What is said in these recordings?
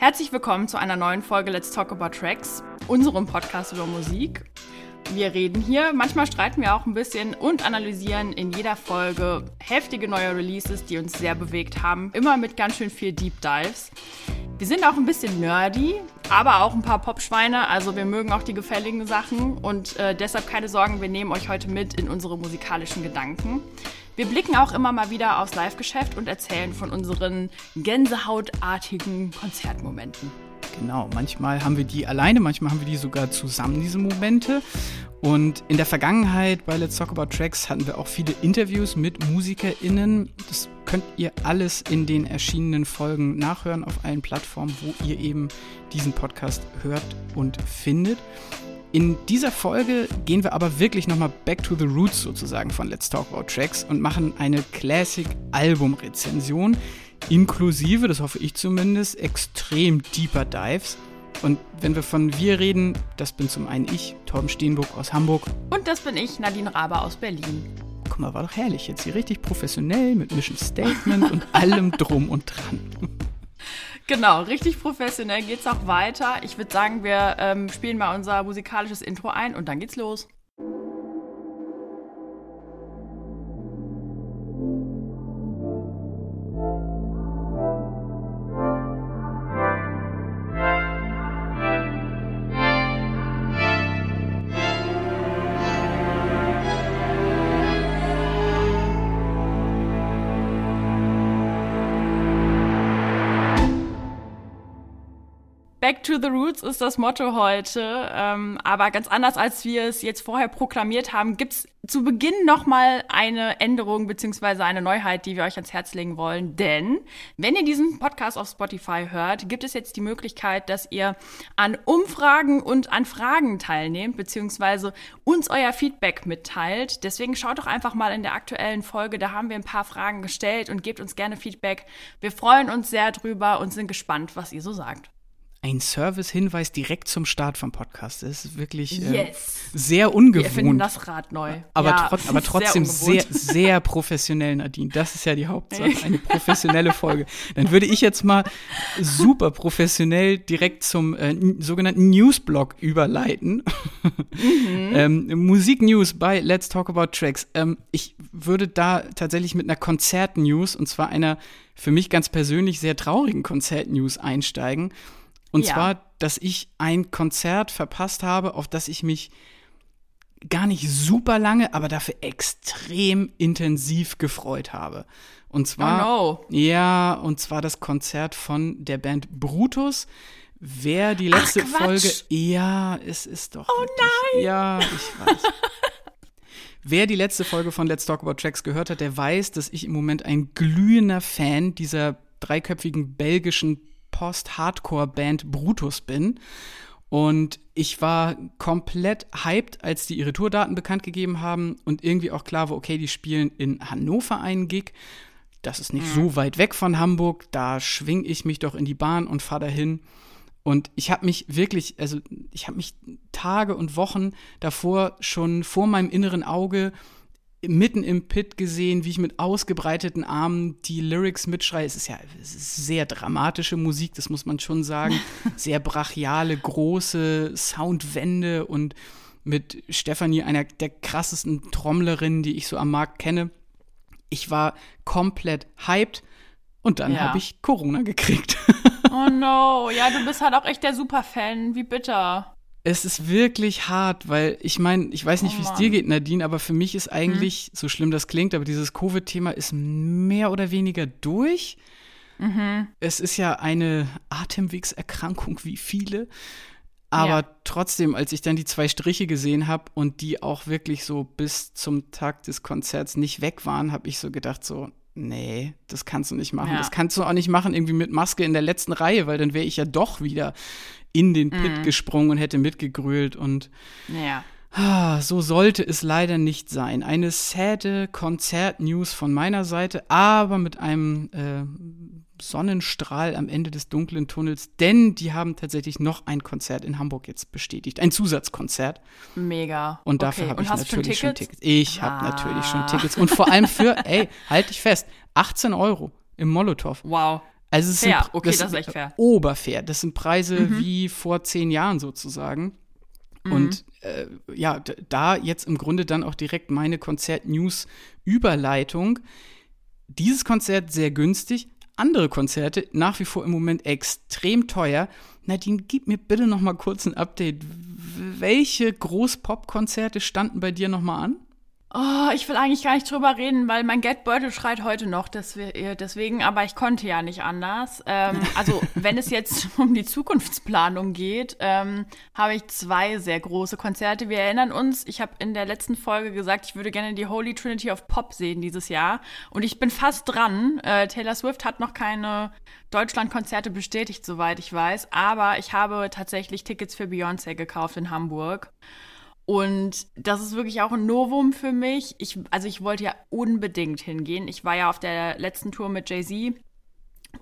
Herzlich willkommen zu einer neuen Folge Let's Talk About Tracks, unserem Podcast über Musik. Wir reden hier, manchmal streiten wir auch ein bisschen und analysieren in jeder Folge heftige neue Releases, die uns sehr bewegt haben, immer mit ganz schön viel Deep Dives. Wir sind auch ein bisschen nerdy, aber auch ein paar Popschweine, also wir mögen auch die gefälligen Sachen und äh, deshalb keine Sorgen, wir nehmen euch heute mit in unsere musikalischen Gedanken. Wir blicken auch immer mal wieder aufs Live-Geschäft und erzählen von unseren gänsehautartigen Konzertmomenten. Genau, manchmal haben wir die alleine, manchmal haben wir die sogar zusammen, diese Momente. Und in der Vergangenheit bei Let's Talk About Tracks hatten wir auch viele Interviews mit MusikerInnen. Das könnt ihr alles in den erschienenen Folgen nachhören auf allen Plattformen, wo ihr eben diesen Podcast hört und findet. In dieser Folge gehen wir aber wirklich nochmal back to the roots sozusagen von Let's Talk About Tracks und machen eine Classic-Album-Rezension, inklusive, das hoffe ich zumindest, extrem deeper Dives. Und wenn wir von wir reden, das bin zum einen ich, Torben Steenburg aus Hamburg. Und das bin ich, Nadine Raber aus Berlin. Guck mal, war doch herrlich jetzt hier richtig professionell mit Mission Statement und allem drum und dran. Genau, richtig professionell geht's auch weiter. Ich würde sagen, wir ähm, spielen mal unser musikalisches Intro ein und dann geht's los. Back to the Roots ist das Motto heute. Ähm, aber ganz anders, als wir es jetzt vorher proklamiert haben, gibt's zu Beginn nochmal eine Änderung beziehungsweise eine Neuheit, die wir euch ans Herz legen wollen. Denn wenn ihr diesen Podcast auf Spotify hört, gibt es jetzt die Möglichkeit, dass ihr an Umfragen und an Fragen teilnehmt, beziehungsweise uns euer Feedback mitteilt. Deswegen schaut doch einfach mal in der aktuellen Folge, da haben wir ein paar Fragen gestellt und gebt uns gerne Feedback. Wir freuen uns sehr drüber und sind gespannt, was ihr so sagt ein Service-Hinweis direkt zum Start vom Podcast. Das ist wirklich äh, yes. sehr ungewohnt. Wir finden das Rad neu. Aber, ja, trot aber trotzdem sehr, sehr, sehr, professionell, Nadine. Das ist ja die Hauptsache. Eine professionelle Folge. Dann würde ich jetzt mal super professionell direkt zum äh, sogenannten Newsblog überleiten. Mhm. ähm, Musik-News bei Let's Talk About Tracks. Ähm, ich würde da tatsächlich mit einer Konzert-News, und zwar einer für mich ganz persönlich sehr traurigen Konzert-News einsteigen. Und ja. zwar, dass ich ein Konzert verpasst habe, auf das ich mich gar nicht super lange, aber dafür extrem intensiv gefreut habe. Und zwar, oh no. ja, und zwar das Konzert von der Band Brutus. Wer die letzte Ach, Folge, ja, es ist doch. Oh wirklich, nein! Ja, ich weiß. Wer die letzte Folge von Let's Talk About Tracks gehört hat, der weiß, dass ich im Moment ein glühender Fan dieser dreiköpfigen belgischen Post-Hardcore-Band Brutus bin. Und ich war komplett hyped, als die ihre Tourdaten bekannt gegeben haben und irgendwie auch klar war, okay, die spielen in Hannover einen Gig. Das ist nicht mhm. so weit weg von Hamburg. Da schwing ich mich doch in die Bahn und fahre dahin. Und ich habe mich wirklich, also ich habe mich Tage und Wochen davor schon vor meinem inneren Auge mitten im Pit gesehen, wie ich mit ausgebreiteten Armen die Lyrics mitschreie. Es ist ja es ist sehr dramatische Musik, das muss man schon sagen. Sehr brachiale, große Soundwände und mit Stefanie, einer der krassesten Trommlerinnen, die ich so am Markt kenne. Ich war komplett hyped und dann ja. habe ich Corona gekriegt. Oh no, ja, du bist halt auch echt der Superfan. Wie bitter es ist wirklich hart, weil ich meine, ich weiß nicht, oh wie es dir geht, Nadine, aber für mich ist eigentlich, hm. so schlimm das klingt, aber dieses Covid-Thema ist mehr oder weniger durch. Mhm. Es ist ja eine Atemwegserkrankung wie viele. Aber ja. trotzdem, als ich dann die zwei Striche gesehen habe und die auch wirklich so bis zum Tag des Konzerts nicht weg waren, habe ich so gedacht, so, nee, das kannst du nicht machen. Ja. Das kannst du auch nicht machen, irgendwie mit Maske in der letzten Reihe, weil dann wäre ich ja doch wieder in den Pit mhm. gesprungen und hätte mitgegrölt und ja. Ah, so sollte es leider nicht sein. Eine sade Konzert-News von meiner Seite, aber mit einem äh, Sonnenstrahl am Ende des dunklen Tunnels, denn die haben tatsächlich noch ein Konzert in Hamburg jetzt bestätigt. Ein Zusatzkonzert. Mega. Und dafür okay. habe ich natürlich schon Tickets. Ich ah. habe natürlich schon Tickets. Und vor allem für, ey, halt dich fest, 18 Euro im Molotow. Wow. Also es fair. sind, okay, das, das ist echt fair. Oberfair. Das sind Preise mhm. wie vor zehn Jahren sozusagen. Mhm. Und äh, ja, da jetzt im Grunde dann auch direkt meine Konzert-News-Überleitung. Dieses Konzert sehr günstig, andere Konzerte nach wie vor im Moment extrem teuer. Nadine, gib mir bitte noch mal kurz ein Update. Welche Groß-Pop-Konzerte standen bei dir noch mal an? Oh, ich will eigentlich gar nicht drüber reden, weil mein Geldbeutel schreit heute noch äh, deswegen, aber ich konnte ja nicht anders. Ähm, also, wenn es jetzt um die Zukunftsplanung geht, ähm, habe ich zwei sehr große Konzerte. Wir erinnern uns, ich habe in der letzten Folge gesagt, ich würde gerne die Holy Trinity of Pop sehen dieses Jahr. Und ich bin fast dran. Äh, Taylor Swift hat noch keine Deutschlandkonzerte bestätigt, soweit ich weiß. Aber ich habe tatsächlich Tickets für Beyoncé gekauft in Hamburg. Und das ist wirklich auch ein Novum für mich. Ich, also ich wollte ja unbedingt hingehen. Ich war ja auf der letzten Tour mit Jay-Z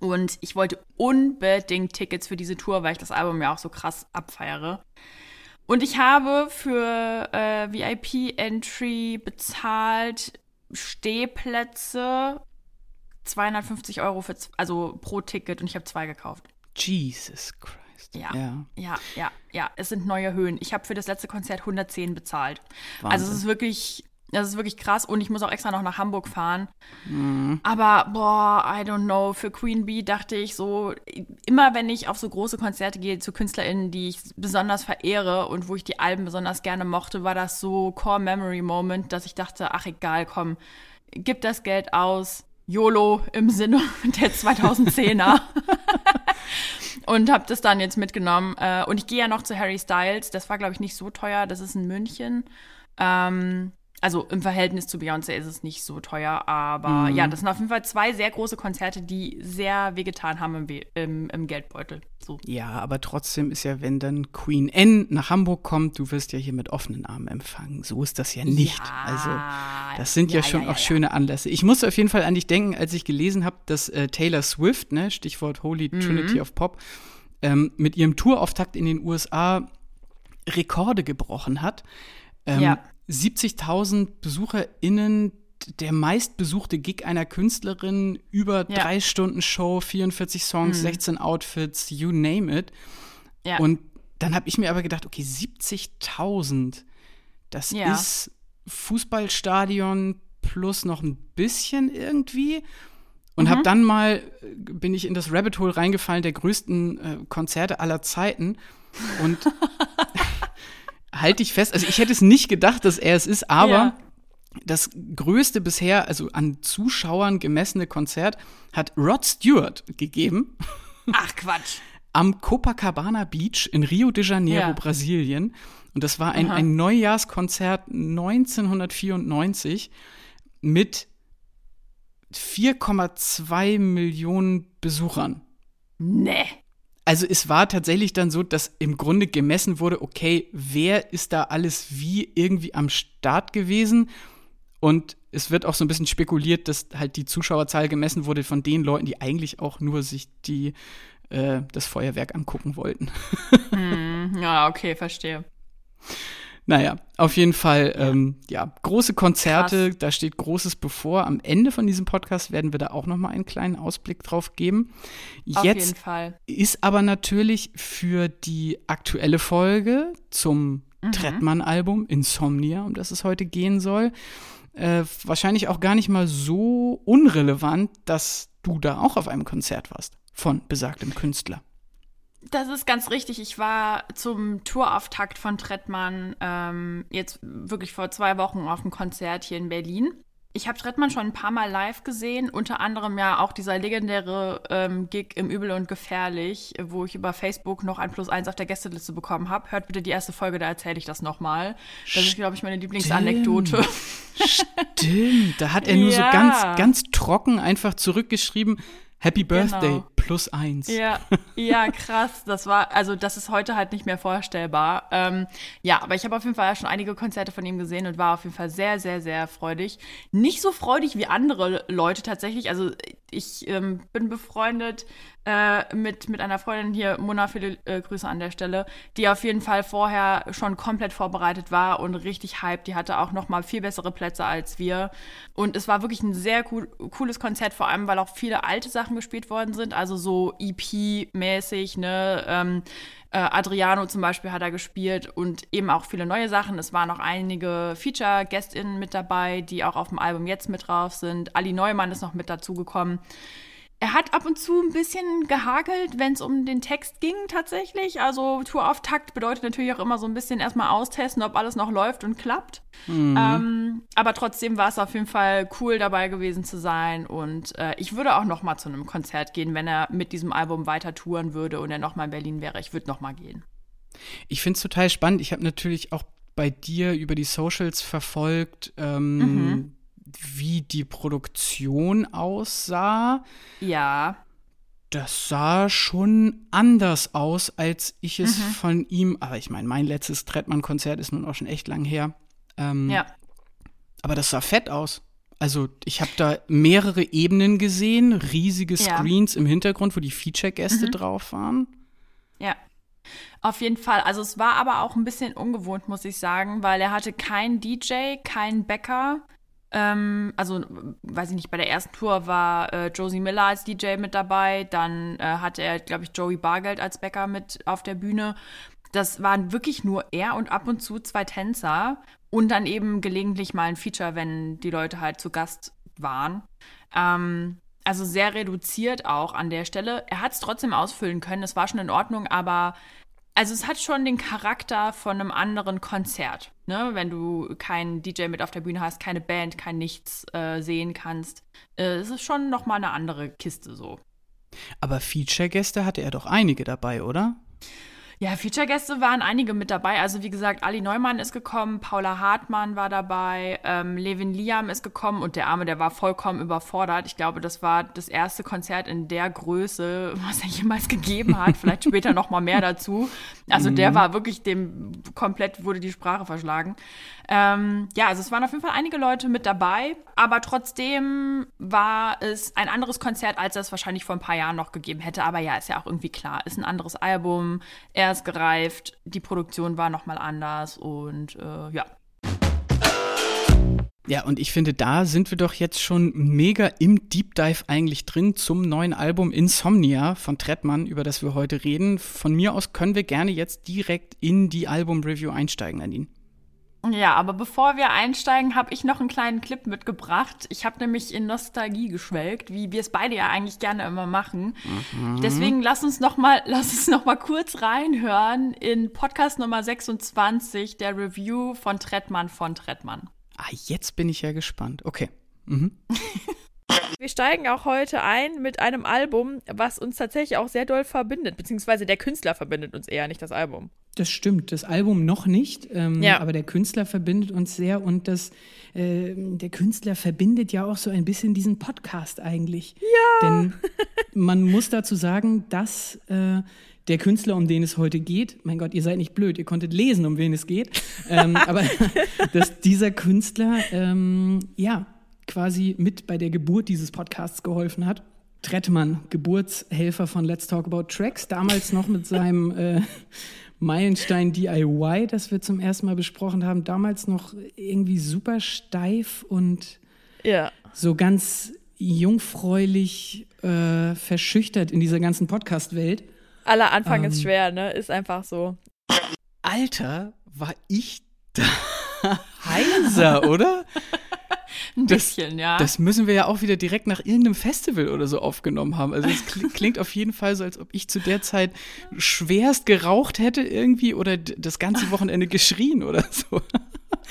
und ich wollte unbedingt Tickets für diese Tour, weil ich das Album ja auch so krass abfeiere. Und ich habe für äh, VIP-Entry bezahlt Stehplätze 250 Euro für, also pro Ticket und ich habe zwei gekauft. Jesus Christ. Ja, ja, ja, ja, ja. Es sind neue Höhen. Ich habe für das letzte Konzert 110 bezahlt. Wahnsinn. Also es ist wirklich, das ist wirklich krass. Und ich muss auch extra noch nach Hamburg fahren. Mhm. Aber boah, I don't know. Für Queen Bee dachte ich so, immer wenn ich auf so große Konzerte gehe zu KünstlerInnen, die ich besonders verehre und wo ich die Alben besonders gerne mochte, war das so Core Memory Moment, dass ich dachte, ach egal, komm, gib das Geld aus. YOLO im Sinne der 2010er. und habe das dann jetzt mitgenommen. Äh, und ich gehe ja noch zu Harry Styles. Das war, glaube ich, nicht so teuer. Das ist in München. Ähm, also im Verhältnis zu Beyoncé ist es nicht so teuer, aber mhm. ja, das sind auf jeden Fall zwei sehr große Konzerte, die sehr wehgetan haben im, im, im, Geldbeutel. So. Ja, aber trotzdem ist ja, wenn dann Queen N nach Hamburg kommt, du wirst ja hier mit offenen Armen empfangen. So ist das ja nicht. Ja, also das sind ja, ja schon ja, auch schöne Anlässe. Ich musste auf jeden Fall an dich denken, als ich gelesen habe, dass äh, Taylor Swift, ne, Stichwort Holy mhm. Trinity of Pop, ähm, mit ihrem Tourauftakt in den USA Rekorde gebrochen hat. Ähm, ja. 70.000 BesucherInnen, der meistbesuchte Gig einer Künstlerin, über ja. drei Stunden Show, 44 Songs, mhm. 16 Outfits, you name it. Ja. Und dann habe ich mir aber gedacht, okay, 70.000, das ja. ist Fußballstadion plus noch ein bisschen irgendwie. Und mhm. habe dann mal, bin ich in das Rabbit Hole reingefallen der größten äh, Konzerte aller Zeiten. Und halte ich fest, also ich hätte es nicht gedacht, dass er es ist, aber ja. das größte bisher, also an Zuschauern gemessene Konzert hat Rod Stewart gegeben. Ach Quatsch. Am Copacabana Beach in Rio de Janeiro, ja. Brasilien. Und das war ein, ein Neujahrskonzert 1994 mit 4,2 Millionen Besuchern. Nee. Also es war tatsächlich dann so, dass im Grunde gemessen wurde, okay, wer ist da alles wie irgendwie am Start gewesen? Und es wird auch so ein bisschen spekuliert, dass halt die Zuschauerzahl gemessen wurde von den Leuten, die eigentlich auch nur sich die, äh, das Feuerwerk angucken wollten. hm, ja, okay, verstehe. Naja, auf jeden Fall, ja, ähm, ja große Konzerte, Krass. da steht Großes bevor. Am Ende von diesem Podcast werden wir da auch noch mal einen kleinen Ausblick drauf geben. Auf Jetzt jeden Fall. ist aber natürlich für die aktuelle Folge zum mhm. Trettmann-Album Insomnia, um das es heute gehen soll, äh, wahrscheinlich auch gar nicht mal so unrelevant, dass du da auch auf einem Konzert warst von besagtem Künstler. Das ist ganz richtig. Ich war zum Tourauftakt von Trettmann ähm, jetzt wirklich vor zwei Wochen auf einem Konzert hier in Berlin. Ich habe Trettmann schon ein paar Mal live gesehen, unter anderem ja auch dieser legendäre ähm, Gig im Übel und Gefährlich, wo ich über Facebook noch ein Plus eins auf der Gästeliste bekommen habe. Hört bitte die erste Folge, da erzähle ich das nochmal. Das ist, glaube ich, meine Lieblingsanekdote. Stimmt, da hat er nur ja. so ganz, ganz trocken einfach zurückgeschrieben, Happy. Birthday genau. plus eins. Ja, ja, krass. Das war, also das ist heute halt nicht mehr vorstellbar. Ähm, ja, aber ich habe auf jeden Fall schon einige Konzerte von ihm gesehen und war auf jeden Fall sehr, sehr, sehr freudig. Nicht so freudig wie andere Leute tatsächlich. Also ich ähm, bin befreundet äh, mit, mit einer Freundin hier, Mona, viele äh, Grüße an der Stelle, die auf jeden Fall vorher schon komplett vorbereitet war und richtig hyped. Die hatte auch noch mal viel bessere Plätze als wir. Und es war wirklich ein sehr cool, cooles Konzert, vor allem, weil auch viele alte Sachen gespielt worden sind, also so EP-mäßig, ne, ähm, äh, Adriano zum Beispiel hat er gespielt und eben auch viele neue Sachen. Es waren noch einige Feature-GästInnen mit dabei, die auch auf dem Album jetzt mit drauf sind. Ali Neumann ist noch mit dazugekommen. Er hat ab und zu ein bisschen gehakelt, wenn es um den Text ging tatsächlich. Also Tourauftakt bedeutet natürlich auch immer so ein bisschen erstmal austesten, ob alles noch läuft und klappt. Mhm. Ähm, aber trotzdem war es auf jeden Fall cool dabei gewesen zu sein. Und äh, ich würde auch noch mal zu einem Konzert gehen, wenn er mit diesem Album weiter touren würde und er noch mal in Berlin wäre. Ich würde noch mal gehen. Ich finde es total spannend. Ich habe natürlich auch bei dir über die Socials verfolgt. Ähm, mhm wie die Produktion aussah. Ja. Das sah schon anders aus, als ich es mhm. von ihm. Aber ich meine, mein letztes Trettmann-Konzert ist nun auch schon echt lang her. Ähm, ja. Aber das sah fett aus. Also, ich habe da mehrere Ebenen gesehen, riesige Screens ja. im Hintergrund, wo die Feature-Gäste mhm. drauf waren. Ja. Auf jeden Fall. Also es war aber auch ein bisschen ungewohnt, muss ich sagen, weil er hatte keinen DJ, keinen Bäcker. Ähm, also, weiß ich nicht, bei der ersten Tour war äh, Josie Miller als DJ mit dabei, dann äh, hatte er, glaube ich, Joey Bargeld als Bäcker mit auf der Bühne. Das waren wirklich nur er und ab und zu zwei Tänzer und dann eben gelegentlich mal ein Feature, wenn die Leute halt zu Gast waren. Ähm, also sehr reduziert auch an der Stelle. Er hat es trotzdem ausfüllen können, es war schon in Ordnung, aber also es hat schon den Charakter von einem anderen Konzert, ne? Wenn du keinen DJ mit auf der Bühne hast, keine Band, kein Nichts äh, sehen kannst. Äh, es ist schon noch mal eine andere Kiste so. Aber Feature-Gäste hatte er doch einige dabei, oder? Ja, Feature-Gäste waren einige mit dabei. Also wie gesagt, Ali Neumann ist gekommen, Paula Hartmann war dabei, ähm, Levin Liam ist gekommen und der Arme, der war vollkommen überfordert. Ich glaube, das war das erste Konzert in der Größe, was er jemals gegeben hat. Vielleicht später noch mal mehr dazu. Also der mhm. war wirklich dem komplett wurde die Sprache verschlagen. Ähm, ja, also es waren auf jeden Fall einige Leute mit dabei, aber trotzdem war es ein anderes Konzert, als es wahrscheinlich vor ein paar Jahren noch gegeben hätte. Aber ja, ist ja auch irgendwie klar, ist ein anderes Album, er ist gereift, die Produktion war nochmal anders und äh, ja. Ja, und ich finde, da sind wir doch jetzt schon mega im Deep Dive eigentlich drin zum neuen Album Insomnia von Trettmann, über das wir heute reden. Von mir aus können wir gerne jetzt direkt in die Album-Review einsteigen, Nadine. Ja, aber bevor wir einsteigen, habe ich noch einen kleinen Clip mitgebracht. Ich habe nämlich in Nostalgie geschwelgt, wie wir es beide ja eigentlich gerne immer machen. Mhm. Deswegen lass uns noch mal, lass uns noch mal kurz reinhören in Podcast Nummer 26 der Review von Trettmann von Trettmann. Ah, jetzt bin ich ja gespannt. Okay. Mhm. Wir steigen auch heute ein mit einem Album, was uns tatsächlich auch sehr doll verbindet, beziehungsweise der Künstler verbindet uns eher, nicht das Album. Das stimmt, das Album noch nicht, ähm, ja. aber der Künstler verbindet uns sehr und das, äh, der Künstler verbindet ja auch so ein bisschen diesen Podcast eigentlich. Ja. Denn man muss dazu sagen, dass äh, der Künstler, um den es heute geht, mein Gott, ihr seid nicht blöd, ihr konntet lesen, um wen es geht, ähm, aber dass dieser Künstler, ähm, ja, quasi mit bei der Geburt dieses Podcasts geholfen hat. Trettmann, Geburtshelfer von Let's Talk About Tracks, damals noch mit seinem äh, Meilenstein DIY, das wir zum ersten Mal besprochen haben, damals noch irgendwie super steif und ja. so ganz jungfräulich äh, verschüchtert in dieser ganzen Podcast-Welt. Aller Anfang ähm, ist schwer, ne? Ist einfach so. Alter, war ich da heiser, oder? Ein bisschen, das, ja. Das müssen wir ja auch wieder direkt nach irgendeinem Festival oder so aufgenommen haben. Also es klingt auf jeden Fall so, als ob ich zu der Zeit schwerst geraucht hätte irgendwie oder das ganze Wochenende geschrien oder so.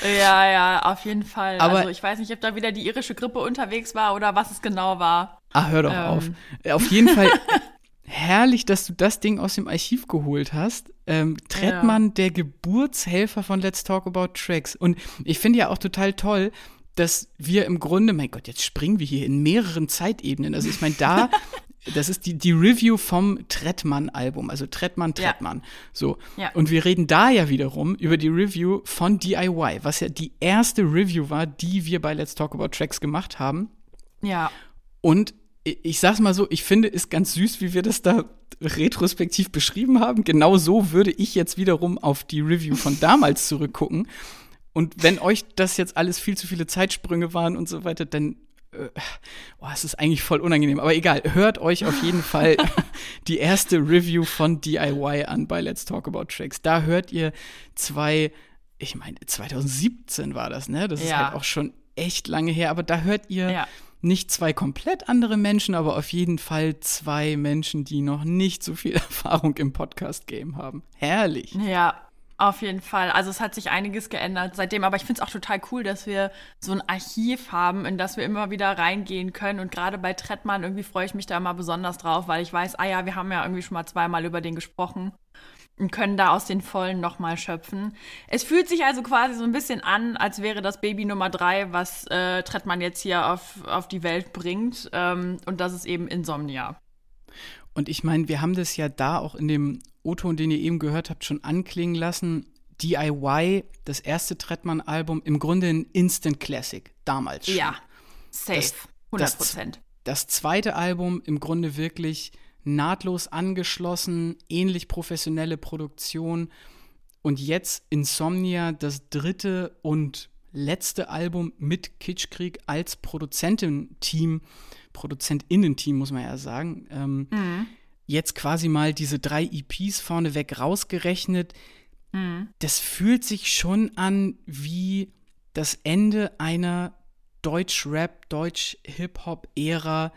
Ja, ja, auf jeden Fall. Aber also ich weiß nicht, ob da wieder die irische Grippe unterwegs war oder was es genau war. Ah, hör doch ähm. auf. Auf jeden Fall herrlich, dass du das Ding aus dem Archiv geholt hast. Ähm, Trettmann, ja. der Geburtshelfer von Let's Talk About Tracks. Und ich finde ja auch total toll, dass wir im Grunde, mein Gott, jetzt springen wir hier in mehreren Zeitebenen. Also ich meine, da, das ist die, die Review vom Trettmann-Album, also Trettmann, Trettmann. Ja. So. Ja. Und wir reden da ja wiederum über die Review von DIY, was ja die erste Review war, die wir bei Let's Talk About Tracks gemacht haben. Ja. Und ich sag's mal so, ich finde, ist ganz süß, wie wir das da retrospektiv beschrieben haben. Genau so würde ich jetzt wiederum auf die Review von damals zurückgucken. Und wenn euch das jetzt alles viel zu viele Zeitsprünge waren und so weiter, dann oh, es ist eigentlich voll unangenehm, aber egal, hört euch auf jeden Fall die erste Review von DIY an bei Let's Talk About Tracks. Da hört ihr zwei, ich meine, 2017 war das, ne? Das ja. ist halt auch schon echt lange her, aber da hört ihr ja. nicht zwei komplett andere Menschen, aber auf jeden Fall zwei Menschen, die noch nicht so viel Erfahrung im Podcast-Game haben. Herrlich. Ja, auf jeden Fall. Also es hat sich einiges geändert seitdem, aber ich finde es auch total cool, dass wir so ein Archiv haben, in das wir immer wieder reingehen können. Und gerade bei Trettmann irgendwie freue ich mich da immer besonders drauf, weil ich weiß, ah ja, wir haben ja irgendwie schon mal zweimal über den gesprochen und können da aus den Vollen nochmal schöpfen. Es fühlt sich also quasi so ein bisschen an, als wäre das Baby Nummer drei, was äh, Trettmann jetzt hier auf, auf die Welt bringt. Ähm, und das ist eben Insomnia. Und ich meine, wir haben das ja da auch in dem O-Ton, den ihr eben gehört habt, schon anklingen lassen. DIY, das erste Trettmann-Album, im Grunde ein Instant Classic, damals schon. Ja, safe, 100 Prozent. Das, das zweite Album im Grunde wirklich nahtlos angeschlossen, ähnlich professionelle Produktion. Und jetzt Insomnia, das dritte und letzte Album mit Kitschkrieg als Produzententeam. team ProduzentInnen-Team, muss man ja sagen. Ähm, mhm. Jetzt quasi mal diese drei EPs vorneweg rausgerechnet. Mhm. Das fühlt sich schon an wie das Ende einer Deutsch-Rap, Deutsch-Hip-Hop-Ära,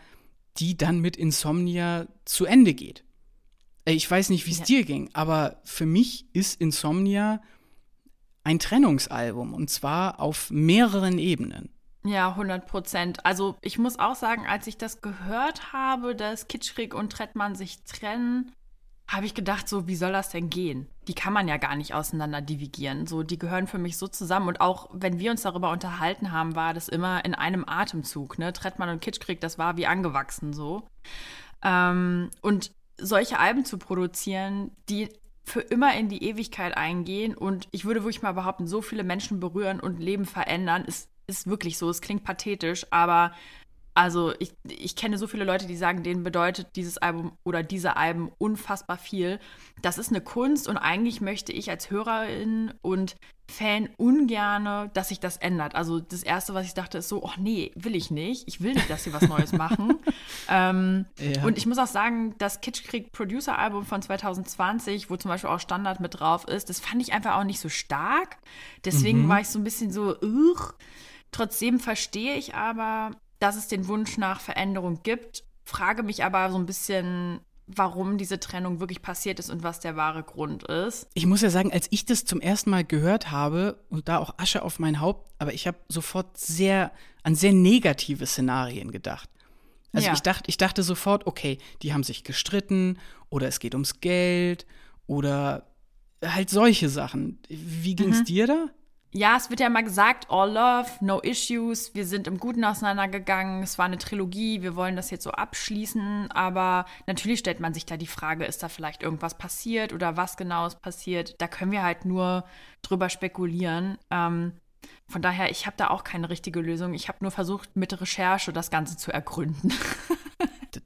die dann mit Insomnia zu Ende geht. Äh, ich weiß nicht, wie es ja. dir ging, aber für mich ist Insomnia ein Trennungsalbum und zwar auf mehreren Ebenen. Ja, 100 Prozent. Also ich muss auch sagen, als ich das gehört habe, dass Kitschrig und Trettmann sich trennen, habe ich gedacht, so, wie soll das denn gehen? Die kann man ja gar nicht auseinander divigieren. So, die gehören für mich so zusammen. Und auch wenn wir uns darüber unterhalten haben, war das immer in einem Atemzug. Ne? Trettmann und Kitschkrieg, das war wie angewachsen so. Ähm, und solche Alben zu produzieren, die für immer in die Ewigkeit eingehen und ich würde wirklich mal behaupten, so viele Menschen berühren und Leben verändern, ist ist wirklich so. Es klingt pathetisch, aber also ich, ich kenne so viele Leute, die sagen, denen bedeutet dieses Album oder diese Alben unfassbar viel. Das ist eine Kunst und eigentlich möchte ich als Hörerin und Fan ungerne, dass sich das ändert. Also das Erste, was ich dachte, ist so, oh nee, will ich nicht. Ich will nicht, dass sie was Neues machen. ähm, ja. Und ich muss auch sagen, das Kitschkrieg Producer Album von 2020, wo zum Beispiel auch Standard mit drauf ist, das fand ich einfach auch nicht so stark. Deswegen mhm. war ich so ein bisschen so, Ugh. Trotzdem verstehe ich aber, dass es den Wunsch nach Veränderung gibt, frage mich aber so ein bisschen, warum diese Trennung wirklich passiert ist und was der wahre Grund ist. Ich muss ja sagen, als ich das zum ersten Mal gehört habe und da auch Asche auf mein Haupt, aber ich habe sofort sehr an sehr negative Szenarien gedacht. Also ja. ich dachte, ich dachte sofort, okay, die haben sich gestritten oder es geht ums Geld oder halt solche Sachen. Wie ging's mhm. dir da? Ja, es wird ja immer gesagt, all love, no issues, wir sind im Guten auseinandergegangen, es war eine Trilogie, wir wollen das jetzt so abschließen, aber natürlich stellt man sich da die Frage, ist da vielleicht irgendwas passiert oder was genau ist passiert? Da können wir halt nur drüber spekulieren. Ähm, von daher, ich habe da auch keine richtige Lösung. Ich habe nur versucht, mit Recherche das Ganze zu ergründen.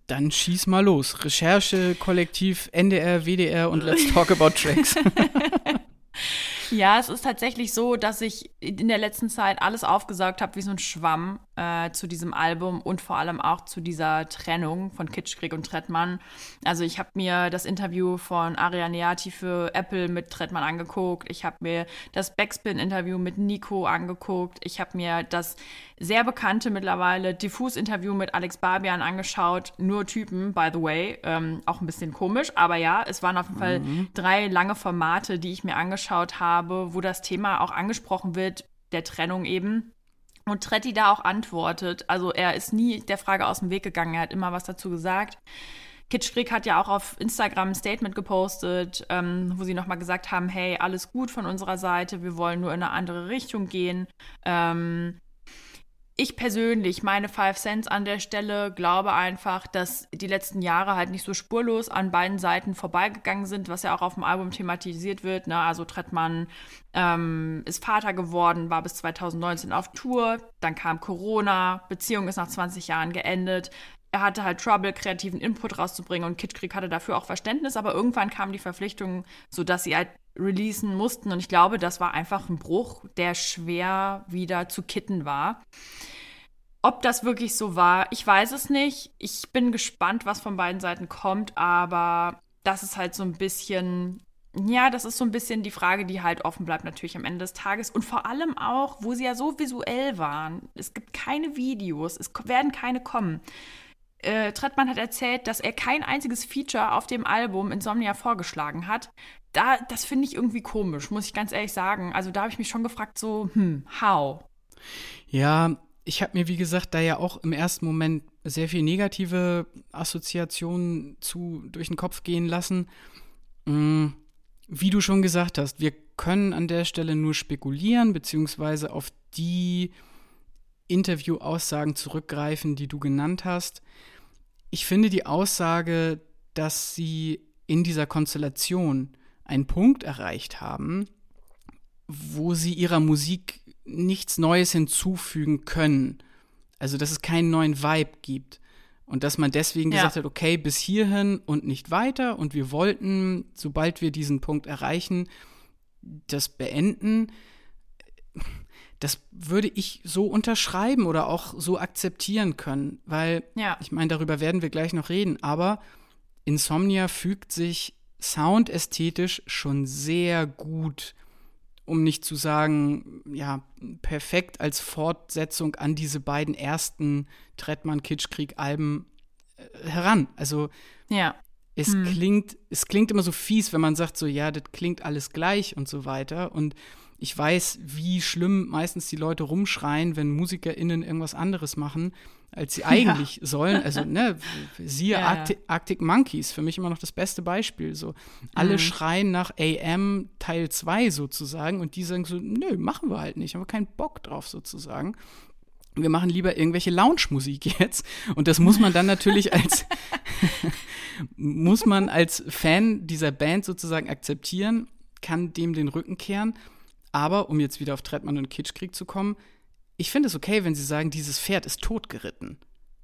Dann schieß mal los. Recherche, Kollektiv, NDR, WDR und Let's Talk About Tracks. Ja, es ist tatsächlich so, dass ich in der letzten Zeit alles aufgesaugt habe wie so ein Schwamm äh, zu diesem Album und vor allem auch zu dieser Trennung von Kitschkrieg und Trettmann. Also ich habe mir das Interview von Aria Neati für Apple mit Trettmann angeguckt. Ich habe mir das Backspin-Interview mit Nico angeguckt. Ich habe mir das sehr bekannte mittlerweile Diffus-Interview mit Alex Barbian angeschaut. Nur Typen, by the way. Ähm, auch ein bisschen komisch, aber ja, es waren auf jeden Fall mhm. drei lange Formate, die ich mir angeschaut habe, wo das Thema auch angesprochen wird, der Trennung eben. Und Tretti da auch antwortet. Also er ist nie der Frage aus dem Weg gegangen, er hat immer was dazu gesagt. Kitschkrieg hat ja auch auf Instagram ein Statement gepostet, ähm, wo sie nochmal gesagt haben, hey, alles gut von unserer Seite, wir wollen nur in eine andere Richtung gehen. Ähm, ich persönlich, meine Five Cents an der Stelle, glaube einfach, dass die letzten Jahre halt nicht so spurlos an beiden Seiten vorbeigegangen sind, was ja auch auf dem Album thematisiert wird. Ne? Also Trettmann ähm, ist Vater geworden, war bis 2019 auf Tour, dann kam Corona, Beziehung ist nach 20 Jahren geendet. Er hatte halt Trouble, kreativen Input rauszubringen und Kitschkrieg hatte dafür auch Verständnis, aber irgendwann kam die Verpflichtung, sodass sie halt releasen mussten und ich glaube, das war einfach ein Bruch, der schwer wieder zu kitten war. Ob das wirklich so war, ich weiß es nicht. Ich bin gespannt, was von beiden Seiten kommt, aber das ist halt so ein bisschen, ja, das ist so ein bisschen die Frage, die halt offen bleibt natürlich am Ende des Tages. Und vor allem auch, wo sie ja so visuell waren. Es gibt keine Videos, es werden keine kommen. Äh, Trettmann hat erzählt, dass er kein einziges Feature auf dem Album Insomnia vorgeschlagen hat. Da, das finde ich irgendwie komisch, muss ich ganz ehrlich sagen. Also da habe ich mich schon gefragt, so, hm, how? Ja, ich habe mir, wie gesagt, da ja auch im ersten Moment sehr viel negative Assoziationen zu durch den Kopf gehen lassen. Mm, wie du schon gesagt hast, wir können an der Stelle nur spekulieren, beziehungsweise auf die Interview-Aussagen zurückgreifen, die du genannt hast. Ich finde die Aussage, dass sie in dieser Konstellation einen Punkt erreicht haben, wo sie ihrer Musik nichts Neues hinzufügen können. Also, dass es keinen neuen Vibe gibt. Und dass man deswegen ja. gesagt hat, okay, bis hierhin und nicht weiter. Und wir wollten, sobald wir diesen Punkt erreichen, das beenden. Das würde ich so unterschreiben oder auch so akzeptieren können, weil ja. ich meine, darüber werden wir gleich noch reden, aber Insomnia fügt sich soundästhetisch schon sehr gut um nicht zu sagen, ja, perfekt als Fortsetzung an diese beiden ersten Trettmann-Kitschkrieg-Alben äh, heran. Also ja. es hm. klingt, es klingt immer so fies, wenn man sagt, so, ja, das klingt alles gleich und so weiter. Und ich weiß, wie schlimm meistens die Leute rumschreien, wenn MusikerInnen irgendwas anderes machen, als sie eigentlich ja. sollen. Also, ne, siehe ja, Arctic, Arctic, Monkeys, für mich immer noch das beste Beispiel. So, alle mhm. schreien nach AM Teil 2 sozusagen und die sagen so, nö, machen wir halt nicht, haben wir keinen Bock drauf sozusagen. Wir machen lieber irgendwelche Lounge-Musik jetzt. Und das muss man dann natürlich als, muss man als Fan dieser Band sozusagen akzeptieren, kann dem den Rücken kehren. Aber um jetzt wieder auf Trettmann und Kitschkrieg zu kommen, ich finde es okay, wenn sie sagen, dieses Pferd ist totgeritten.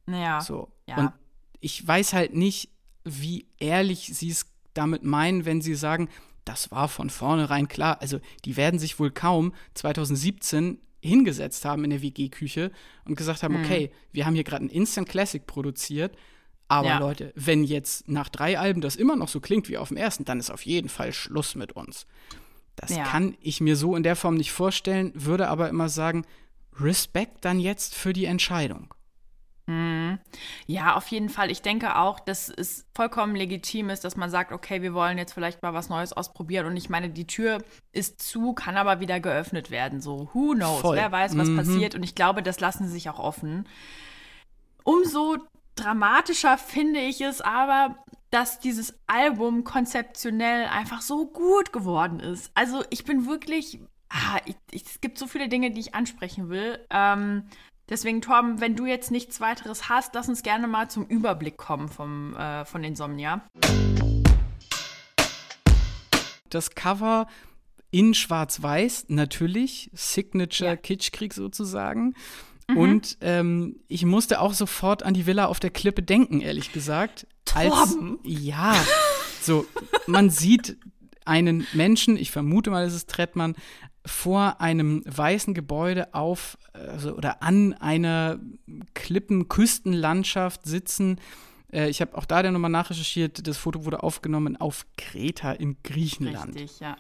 Ja. So. Ja. Und ich weiß halt nicht, wie ehrlich sie es damit meinen, wenn sie sagen, das war von vornherein klar. Also, die werden sich wohl kaum 2017 hingesetzt haben in der WG-Küche und gesagt haben, hm. okay, wir haben hier gerade ein Instant Classic produziert, aber ja. Leute, wenn jetzt nach drei Alben das immer noch so klingt wie auf dem ersten, dann ist auf jeden Fall Schluss mit uns. Das ja. kann ich mir so in der Form nicht vorstellen, würde aber immer sagen, Respekt dann jetzt für die Entscheidung. Mhm. Ja, auf jeden Fall. Ich denke auch, dass es vollkommen legitim ist, dass man sagt, okay, wir wollen jetzt vielleicht mal was Neues ausprobieren. Und ich meine, die Tür ist zu, kann aber wieder geöffnet werden. So, who knows? Voll. Wer weiß, was mhm. passiert. Und ich glaube, das lassen sie sich auch offen. Umso dramatischer finde ich es aber, dass dieses Album konzeptionell einfach so gut geworden ist. Also ich bin wirklich, ah, ich, ich, es gibt so viele Dinge, die ich ansprechen will. Ähm, deswegen, Torben, wenn du jetzt nichts weiteres hast, lass uns gerne mal zum Überblick kommen vom, äh, von Insomnia. Das Cover in Schwarz-Weiß, natürlich, Signature ja. Kitschkrieg sozusagen. Mhm. Und ähm, ich musste auch sofort an die Villa auf der Klippe denken, ehrlich gesagt. Als, ja, so, man sieht einen Menschen, ich vermute mal, es ist Trettmann, vor einem weißen Gebäude auf also, oder an einer Klippenküstenlandschaft sitzen. Äh, ich habe auch da dann nochmal nachrecherchiert, das Foto wurde aufgenommen auf Kreta in Griechenland. Richtig, ja.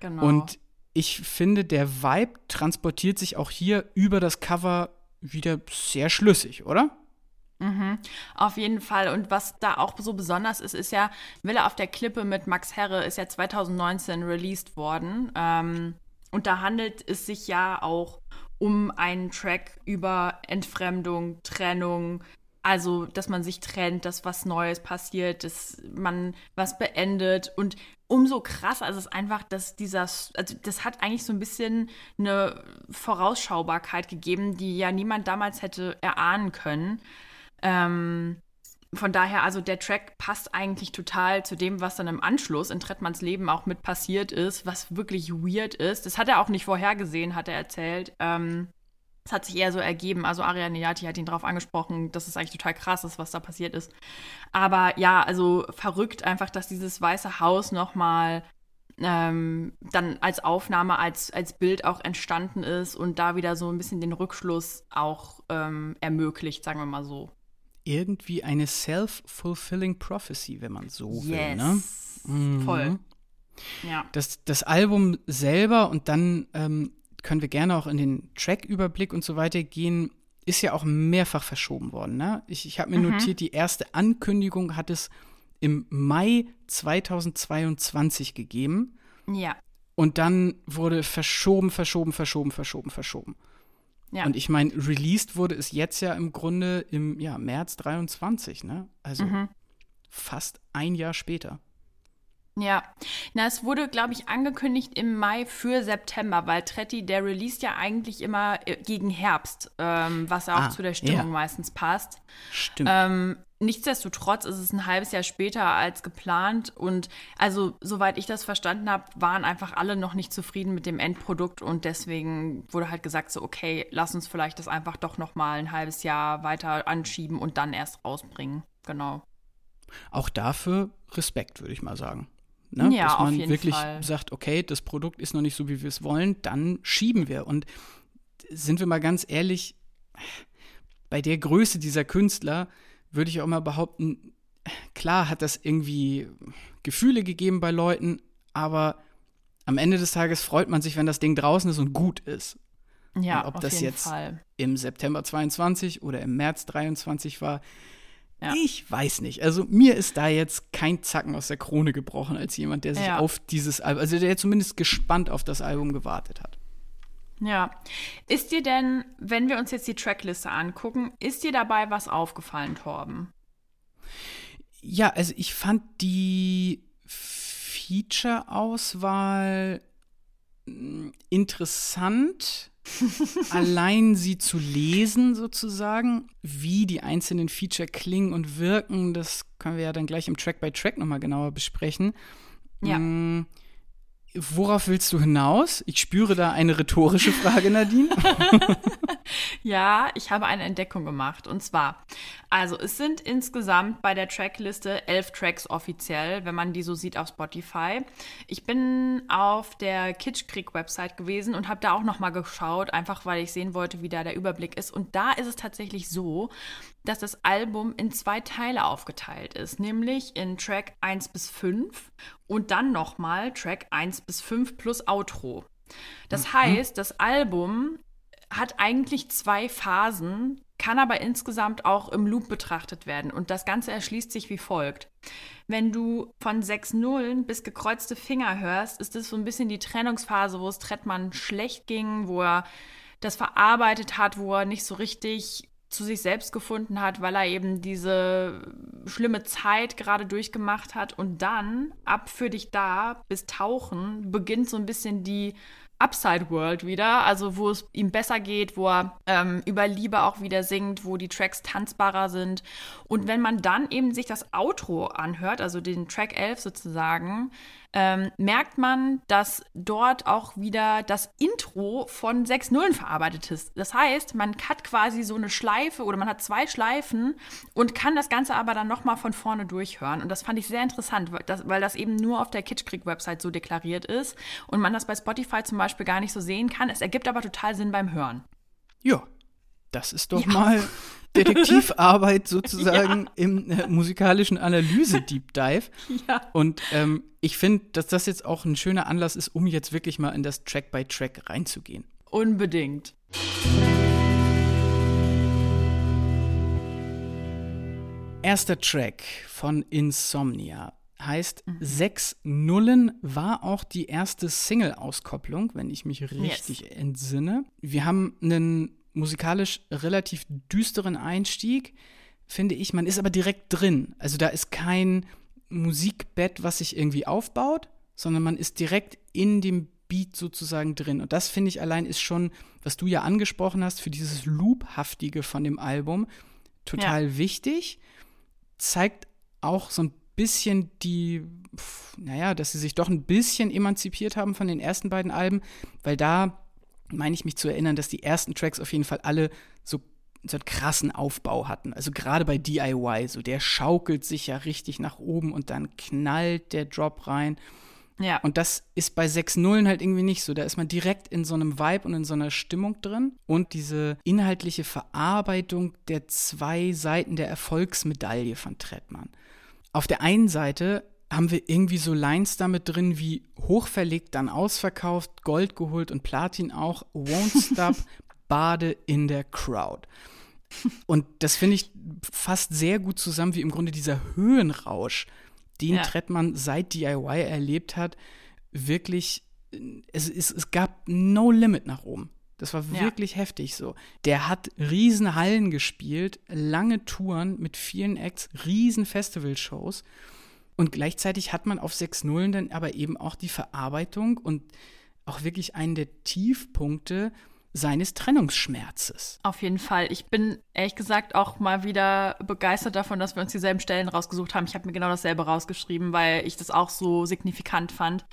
Genau. Und ich finde, der Vibe transportiert sich auch hier über das Cover wieder sehr schlüssig, oder? Mhm, auf jeden Fall. Und was da auch so besonders ist, ist ja, Wille auf der Klippe mit Max Herre ist ja 2019 released worden. Ähm, und da handelt es sich ja auch um einen Track über Entfremdung, Trennung, also dass man sich trennt, dass was Neues passiert, dass man was beendet. Und umso krasser ist es einfach, dass dieser, also das hat eigentlich so ein bisschen eine Vorausschaubarkeit gegeben, die ja niemand damals hätte erahnen können. Ähm, von daher, also der Track passt eigentlich total zu dem, was dann im Anschluss in Trettmanns Leben auch mit passiert ist, was wirklich weird ist. Das hat er auch nicht vorhergesehen, hat er erzählt. Ähm, Es hat sich eher so ergeben. Also Ariane Yati hat ihn darauf angesprochen, dass es eigentlich total krass ist, was da passiert ist. Aber ja, also verrückt einfach, dass dieses Weiße Haus nochmal ähm, dann als Aufnahme, als, als Bild auch entstanden ist und da wieder so ein bisschen den Rückschluss auch ähm, ermöglicht, sagen wir mal so. Irgendwie eine self-fulfilling prophecy, wenn man so yes. will. Ne? Mhm. Voll. Ja. Das, das Album selber und dann ähm, können wir gerne auch in den Track-Überblick und so weiter gehen, ist ja auch mehrfach verschoben worden. Ne? Ich, ich habe mir mhm. notiert, die erste Ankündigung hat es im Mai 2022 gegeben. Ja. Und dann wurde verschoben, verschoben, verschoben, verschoben, verschoben. Ja. Und ich meine, released wurde es jetzt ja im Grunde im ja, März 23, ne? Also mhm. fast ein Jahr später. Ja, na, es wurde, glaube ich, angekündigt im Mai für September, weil Tretti, der released ja eigentlich immer äh, gegen Herbst, ähm, was auch ah, zu der Stimmung ja. meistens passt. Stimmt. Ähm, nichtsdestotrotz ist es ein halbes Jahr später als geplant und also, soweit ich das verstanden habe, waren einfach alle noch nicht zufrieden mit dem Endprodukt und deswegen wurde halt gesagt so, okay, lass uns vielleicht das einfach doch noch mal ein halbes Jahr weiter anschieben und dann erst rausbringen. Genau. Auch dafür Respekt, würde ich mal sagen. Ne? Ja, Dass man wirklich Fall. sagt, okay, das Produkt ist noch nicht so, wie wir es wollen, dann schieben wir. Und sind wir mal ganz ehrlich, bei der Größe dieser Künstler würde ich auch mal behaupten, klar hat das irgendwie Gefühle gegeben bei Leuten, aber am Ende des Tages freut man sich, wenn das Ding draußen ist und gut ist. Ja, und ob auf das jeden jetzt Fall. im September 22 oder im März 23 war, Ja. ich weiß nicht. Also mir ist da jetzt kein Zacken aus der Krone gebrochen als jemand, der sich Ja. auf dieses Album, also der zumindest gespannt auf das Album gewartet hat. Ja. Ist dir denn, wenn wir uns jetzt die Trackliste angucken, ist dir dabei was aufgefallen, Torben? Ja, also ich fand die Feature-Auswahl mh, interessant. Allein sie zu lesen sozusagen, wie die einzelnen Feature klingen und wirken, das können wir ja dann gleich im Track by Track nochmal genauer besprechen. Ja. Worauf willst du hinaus? Ich spüre da eine rhetorische Frage, Nadine. Ja, ich habe eine Entdeckung gemacht. Und zwar, also es sind insgesamt bei der Trackliste elf Tracks offiziell, wenn man die so sieht auf Spotify. Ich bin auf der Kitschkrieg-Website gewesen und habe da auch noch mal geschaut, einfach weil ich sehen wollte, wie da der Überblick ist. Und da ist es tatsächlich so, dass das Album in zwei Teile aufgeteilt ist, nämlich in Track 1 bis 5 und dann nochmal Track 1 bis 5 plus Outro. Das heißt, das Album hat eigentlich zwei Phasen, kann aber insgesamt auch im Loop betrachtet werden. Und das Ganze erschließt sich wie folgt. Wenn du von sechs Nullen bis gekreuzte Finger hörst, ist das so ein bisschen die Trennungsphase, wo es Trettmann schlecht ging, wo er das verarbeitet hat, wo er nicht so richtig zu sich selbst gefunden hat, weil er eben diese schlimme Zeit gerade durchgemacht hat. Und dann, ab für dich da, bis Tauchen, beginnt so ein bisschen die Upside World wieder, also wo es ihm besser geht, wo er ähm, über Liebe auch wieder singt, wo die Tracks tanzbarer sind. Und wenn man dann eben sich das Outro anhört, also den Track 11 sozusagen, ähm, merkt man, dass dort auch wieder das Intro von 6 Nullen verarbeitet ist. Das heißt, man hat quasi so eine Schleife oder man hat zwei Schleifen und kann das Ganze aber dann nochmal von vorne durchhören. Und das fand ich sehr interessant, weil das, weil das eben nur auf der Kitschkrieg-Website so deklariert ist und man das bei Spotify zum Beispiel gar nicht so sehen kann. Es ergibt aber total Sinn beim Hören. Ja, das ist doch Ja. mal Detektivarbeit sozusagen im äh, musikalischen Analyse-Deep Dive. Ja. Und ähm, ich finde, dass das jetzt auch ein schöner Anlass ist, um jetzt wirklich mal in das Track by Track reinzugehen. Unbedingt. Erster Track von Insomnia heißt Sechs Nullen war auch die erste Single-Auskopplung, wenn ich mich richtig entsinne. Wir haben einen musikalisch relativ düsteren Einstieg, finde ich. Man ist aber direkt drin. Also da ist kein Musikbett, was sich irgendwie aufbaut, sondern man ist direkt in dem Beat sozusagen drin. Und das finde ich allein ist schon, was du ja angesprochen hast, für dieses Loophaftige von dem Album total wichtig. Zeigt auch so ein bisschen die, naja, dass sie sich doch ein bisschen emanzipiert haben von den ersten beiden Alben, weil da meine ich mich zu erinnern, dass die ersten Tracks auf jeden Fall alle so, so einen krassen Aufbau hatten. Also gerade bei DIY, so der schaukelt sich ja richtig nach oben und dann knallt der Drop rein. Ja. Und das ist bei 6 Nullen halt irgendwie nicht so. Da ist man direkt in so einem Vibe und in so einer Stimmung drin. Und diese inhaltliche Verarbeitung der zwei Seiten der Erfolgsmedaille von Trettmann. Auf der einen Seite haben wir irgendwie so Lines damit drin wie hochverlegt, dann ausverkauft, Gold geholt und Platin auch, won't stop, Bade in der Crowd. Und das finde ich fast sehr gut zusammen, wie im Grunde dieser Höhenrausch, den ja. Trettmann seit DIY erlebt hat, wirklich, es, es, es gab no limit nach oben. Das war wirklich ja. heftig so. Der hat riesen Hallen gespielt, lange Touren mit vielen Acts, riesen Festivalshows. Und gleichzeitig hat man auf sechs Nullen dann aber eben auch die Verarbeitung und auch wirklich einen der Tiefpunkte seines Trennungsschmerzes. Auf jeden Fall. Ich bin ehrlich gesagt auch mal wieder begeistert davon, dass wir uns dieselben Stellen rausgesucht haben. Ich habe mir genau dasselbe rausgeschrieben, weil ich das auch so signifikant fand.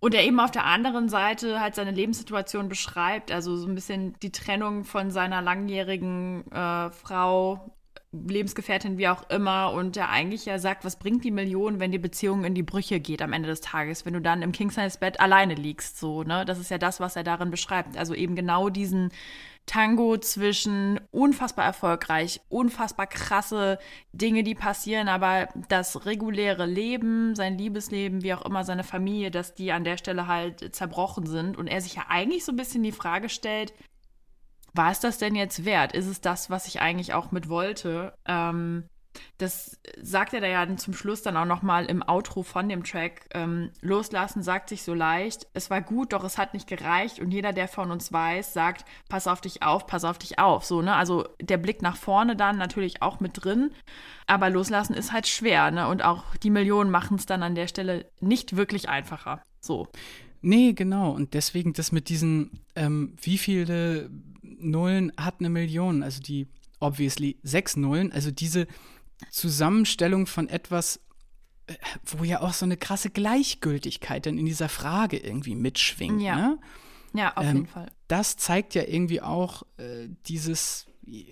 Und er eben auf der anderen Seite halt seine Lebenssituation beschreibt, also so ein bisschen die Trennung von seiner langjährigen äh, Frau Lebensgefährtin, wie auch immer, und der eigentlich ja sagt, was bringt die Million, wenn die Beziehung in die Brüche geht am Ende des Tages, wenn du dann im King-Size-Bett alleine liegst, so, ne? Das ist ja das, was er darin beschreibt. Also eben genau diesen Tango zwischen unfassbar erfolgreich, unfassbar krasse Dinge, die passieren, aber das reguläre Leben, sein Liebesleben, wie auch immer seine Familie, dass die an der Stelle halt zerbrochen sind und er sich ja eigentlich so ein bisschen die Frage stellt, war es das denn jetzt wert? Ist es das, was ich eigentlich auch mit wollte? Ähm, das sagt er da ja zum Schluss dann auch nochmal im Outro von dem Track. Ähm, Loslassen sagt sich so leicht. Es war gut, doch es hat nicht gereicht. Und jeder, der von uns weiß, sagt, pass auf dich auf, pass auf dich auf. So, ne? Also der Blick nach vorne dann natürlich auch mit drin. Aber loslassen ist halt schwer, ne? Und auch die Millionen machen es dann an der Stelle nicht wirklich einfacher. So. Nee, genau. Und deswegen das mit diesen, ähm, wie viele Nullen hat eine Million, also die obviously sechs Nullen, also diese Zusammenstellung von etwas, äh, wo ja auch so eine krasse Gleichgültigkeit dann in dieser Frage irgendwie mitschwingt. Ja, ne? ja auf ähm, jeden Fall. Das zeigt ja irgendwie auch äh, dieses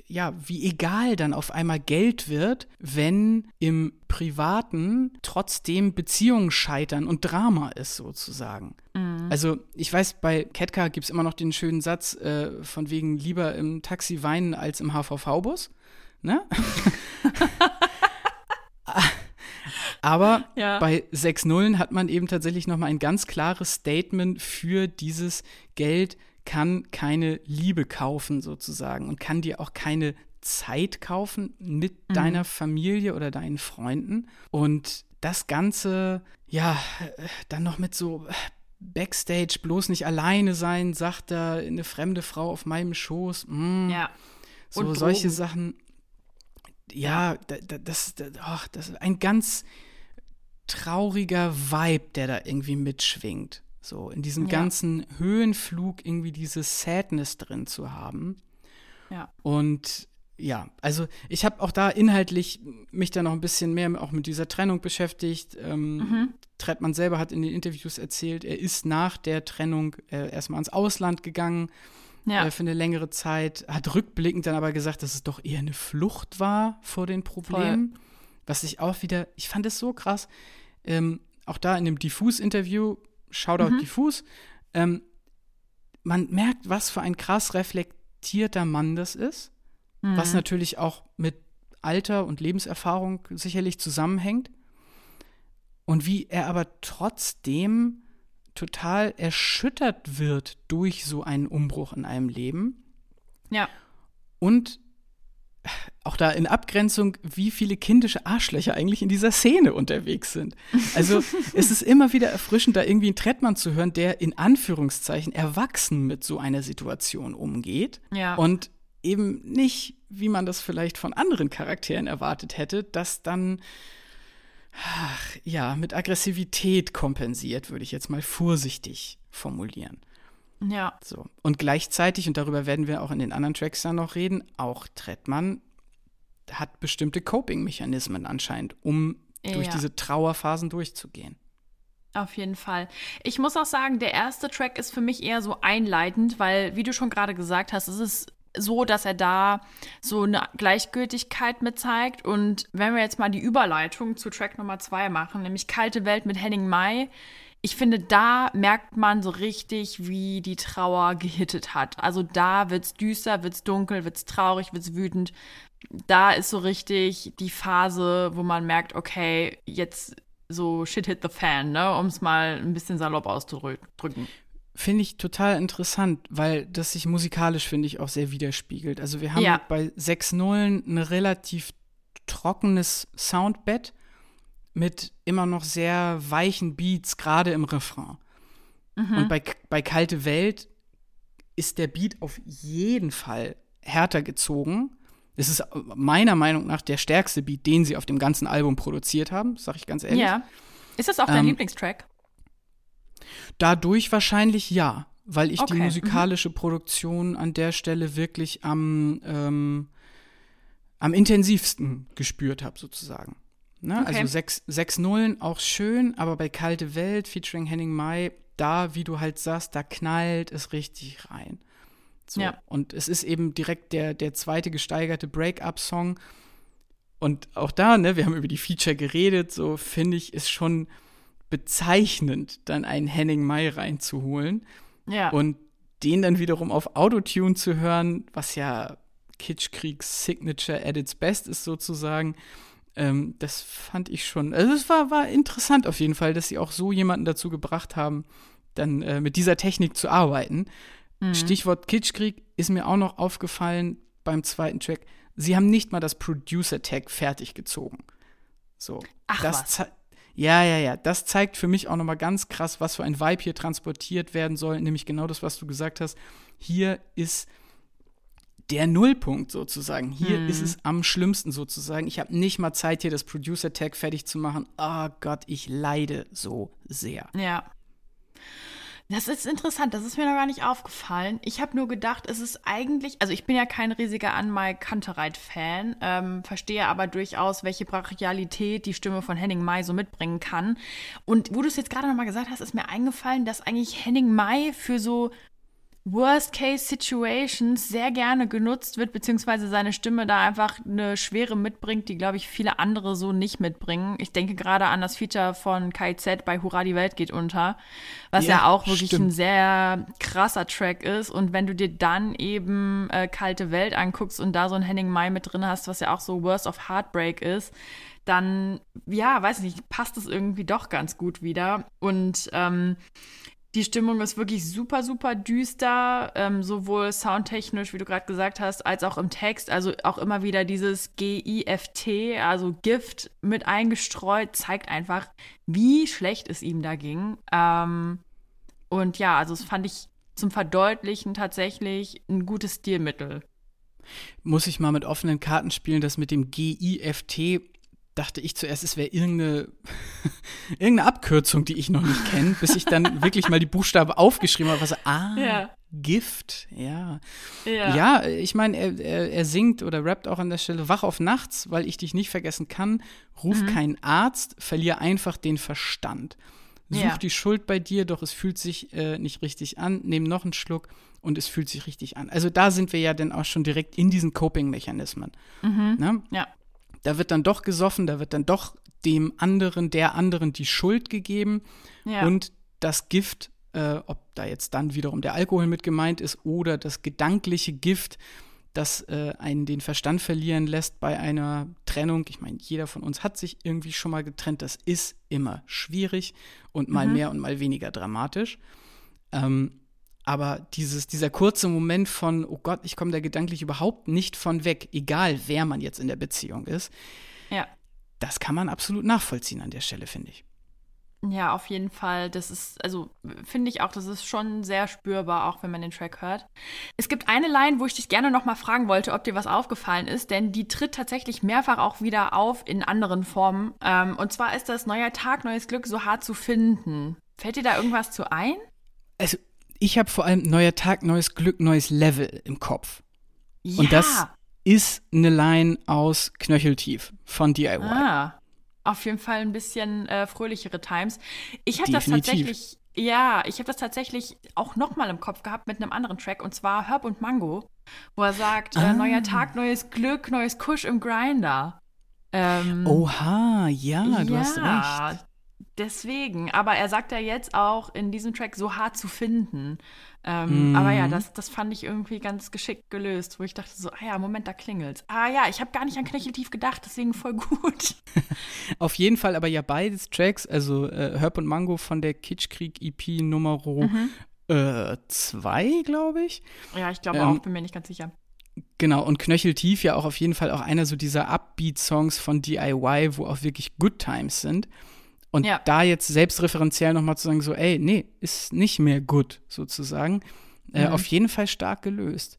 ja, wie egal dann auf einmal Geld wird, wenn im Privaten trotzdem Beziehungen scheitern und Drama ist sozusagen. Mhm. Also ich weiß, bei Ketka gibt es immer noch den schönen Satz äh, von wegen lieber im Taxi weinen als im HVV-Bus. Ne? Aber ja. bei sechs Nullen hat man eben tatsächlich nochmal ein ganz klares Statement für dieses Geld kann keine Liebe kaufen sozusagen und kann dir auch keine Zeit kaufen mit mhm. deiner Familie oder deinen Freunden. Und das Ganze, ja, dann noch mit so Backstage bloß nicht alleine sein, sagt da eine fremde Frau auf meinem Schoß. Mm, ja. So und solche Sachen. Ja, ja. Das, das, oh, das ist ein ganz trauriger Vibe, der da irgendwie mitschwingt. So, in diesem ja. ganzen Höhenflug irgendwie diese Sadness drin zu haben. Ja. Und ja, also ich habe auch da inhaltlich mich da noch ein bisschen mehr auch mit dieser Trennung beschäftigt. Ähm, mhm. Trettmann selber hat in den Interviews erzählt, er ist nach der Trennung äh, erstmal ins Ausland gegangen ja. äh, für eine längere Zeit, hat rückblickend dann aber gesagt, dass es doch eher eine Flucht war vor den Problemen. Voll. Was ich auch wieder, ich fand es so krass. Ähm, auch da in dem Diffus-Interview Shoutout mhm. diffus. Ähm, man merkt, was für ein krass reflektierter Mann das ist, mhm. was natürlich auch mit Alter und Lebenserfahrung sicherlich zusammenhängt. Und wie er aber trotzdem total erschüttert wird durch so einen Umbruch in einem Leben. Ja. Und auch da in Abgrenzung, wie viele kindische Arschlöcher eigentlich in dieser Szene unterwegs sind. Also es ist immer wieder erfrischend, da irgendwie einen Trettmann zu hören, der in Anführungszeichen erwachsen mit so einer Situation umgeht. Ja. Und eben nicht, wie man das vielleicht von anderen Charakteren erwartet hätte, dass dann ach, ja mit Aggressivität kompensiert, würde ich jetzt mal vorsichtig formulieren. Ja. So. Und gleichzeitig, und darüber werden wir auch in den anderen Tracks dann noch reden, auch Trettmann hat bestimmte Coping-Mechanismen anscheinend, um ja. durch diese Trauerphasen durchzugehen. Auf jeden Fall. Ich muss auch sagen, der erste Track ist für mich eher so einleitend, weil, wie du schon gerade gesagt hast, es ist so, dass er da so eine Gleichgültigkeit mit zeigt. Und wenn wir jetzt mal die Überleitung zu Track Nummer zwei machen, nämlich Kalte Welt mit Henning Mai, ich finde, da merkt man so richtig, wie die Trauer gehittet hat. Also da wird's düster, wird's dunkel, wird's traurig, wird's wütend. Da ist so richtig die Phase, wo man merkt, okay, jetzt so shit hit the fan, ne, um es mal ein bisschen salopp auszudrücken. Finde ich total interessant, weil das sich musikalisch, finde ich, auch sehr widerspiegelt. Also wir haben ja. bei 6 Nullen ein relativ trockenes Soundbett mit immer noch sehr weichen Beats, gerade im Refrain. Mhm. Und bei, bei Kalte Welt ist der Beat auf jeden Fall härter gezogen. Es ist meiner Meinung nach der stärkste Beat, den sie auf dem ganzen Album produziert haben, sag ich ganz ehrlich. Ja. Ist das auch dein ähm, Lieblingstrack? Dadurch wahrscheinlich ja, weil ich okay. die musikalische mhm. Produktion an der Stelle wirklich am, ähm, am intensivsten gespürt habe, sozusagen. Ne? Okay. Also sechs, sechs Nullen auch schön, aber bei Kalte Welt featuring Henning Mai, da, wie du halt sagst, da knallt es richtig rein. So. Ja. Und es ist eben direkt der, der zweite gesteigerte Break-up-Song. Und auch da, ne, wir haben über die Feature geredet, so finde ich, ist schon bezeichnend, dann einen Henning Mai reinzuholen. Ja. Und den dann wiederum auf Autotune zu hören, was ja Kitschkriegs Signature at its best ist sozusagen. Ähm, das fand ich schon, also es war, war interessant auf jeden Fall, dass sie auch so jemanden dazu gebracht haben, dann äh, mit dieser Technik zu arbeiten. Mhm. Stichwort Kitschkrieg ist mir auch noch aufgefallen beim zweiten Track. Sie haben nicht mal das Producer-Tag fertig gezogen. So. Ach das was. Ja, ja, ja. Das zeigt für mich auch noch mal ganz krass, was für ein Vibe hier transportiert werden soll. Nämlich genau das, was du gesagt hast. Hier ist der Nullpunkt sozusagen. Hier hm. ist es am schlimmsten sozusagen. Ich habe nicht mal Zeit, hier das Producer-Tag fertig zu machen. Oh Gott, ich leide so sehr. Ja. Das ist interessant, das ist mir noch gar nicht aufgefallen. Ich habe nur gedacht, es ist eigentlich, also ich bin ja kein riesiger Anmai Kantereit-Fan, ähm, verstehe aber durchaus, welche Brachialität die Stimme von Henning Mai so mitbringen kann. Und wo du es jetzt gerade nochmal gesagt hast, ist mir eingefallen, dass eigentlich Henning Mai für so Worst-Case-Situations sehr gerne genutzt wird, beziehungsweise seine Stimme da einfach eine Schwere mitbringt, die, glaube ich, viele andere so nicht mitbringen. Ich denke gerade an das Feature von KZ bei Hurra, die Welt geht unter, was ja, ja auch wirklich stimmt. ein sehr krasser Track ist. Und wenn du dir dann eben äh, Kalte Welt anguckst und da so ein Henning Mai mit drin hast, was ja auch so Worst of Heartbreak ist, dann, ja, weiß nicht, passt es irgendwie doch ganz gut wieder. Und ähm, die Stimmung ist wirklich super, super düster, ähm, sowohl soundtechnisch, wie du gerade gesagt hast, als auch im Text. Also auch immer wieder dieses G-I-F-T, also Gift mit eingestreut, zeigt einfach, wie schlecht es ihm da ging. Ähm, und ja, also das fand ich zum Verdeutlichen tatsächlich ein gutes Stilmittel. Muss ich mal mit offenen Karten spielen, das mit dem G-I-F-T dachte ich zuerst, es wäre irgendeine, irgendeine Abkürzung, die ich noch nicht kenne, bis ich dann wirklich mal die Buchstaben aufgeschrieben habe. Was, ah, ja. Gift, ja. Ja, ja ich meine, er, er, er, singt oder rappt auch an der Stelle, wach auf nachts, weil ich dich nicht vergessen kann, ruf mhm. keinen Arzt, verlier einfach den Verstand. Such ja. die Schuld bei dir, doch es fühlt sich äh, nicht richtig an, nimm noch einen Schluck und es fühlt sich richtig an. Also da sind wir ja dann auch schon direkt in diesen Coping-Mechanismen. Mhm. Ne? Ja da wird dann doch gesoffen, da wird dann doch dem anderen, der anderen die Schuld gegeben ja. und das Gift, äh, ob da jetzt dann wiederum der Alkohol mit gemeint ist oder das gedankliche Gift, das äh, einen den Verstand verlieren lässt bei einer Trennung. Ich meine, jeder von uns hat sich irgendwie schon mal getrennt. Das ist immer schwierig und mal mhm. mehr und mal weniger dramatisch. Ähm, aber dieses, dieser kurze Moment von, oh Gott, ich komme da gedanklich überhaupt nicht von weg, egal wer man jetzt in der Beziehung ist, ja. das kann man absolut nachvollziehen an der Stelle, finde ich. Ja, auf jeden Fall. Das ist, also finde ich auch, das ist schon sehr spürbar, auch wenn man den Track hört. Es gibt eine Line, wo ich dich gerne nochmal fragen wollte, ob dir was aufgefallen ist, denn die tritt tatsächlich mehrfach auch wieder auf in anderen Formen. Ähm, und zwar ist das Neuer Tag, neues Glück so hart zu finden. Fällt dir da irgendwas zu ein? Also ich habe vor allem neuer Tag, neues Glück, neues Level im Kopf. Ja. Und das ist eine Line aus Knöcheltief von DIY. Ah. auf jeden Fall ein bisschen äh, fröhlichere Times. Ich habe das tatsächlich, ja, ich habe das tatsächlich auch noch mal im Kopf gehabt mit einem anderen Track und zwar Herb und Mango, wo er sagt, äh, ah. äh, neuer Tag, neues Glück, neues Kusch im Grinder. Ähm, Oha, ja, du ja, hast recht. Deswegen, aber er sagt ja jetzt auch in diesem Track so hart zu finden. Ähm, mm. Aber ja, das, das fand ich irgendwie ganz geschickt gelöst, wo ich dachte so, ah ja, Moment, da klingelt's. Ah ja, ich habe gar nicht an Knöcheltief gedacht, deswegen voll gut. Auf jeden Fall aber ja beides Tracks, also äh, Herb und Mango von der Kitschkrieg EP Nummer 2, mhm. äh, glaube ich. Ja, ich glaube ähm, auch, bin mir nicht ganz sicher. Genau, und Knöcheltief ja auch auf jeden Fall auch einer so dieser Upbeat-Songs von DIY, wo auch wirklich Good Times sind. Und ja. da jetzt selbstreferenziell nochmal zu sagen, so, ey, nee, ist nicht mehr gut, sozusagen. Äh, mhm. auf jeden Fall stark gelöst.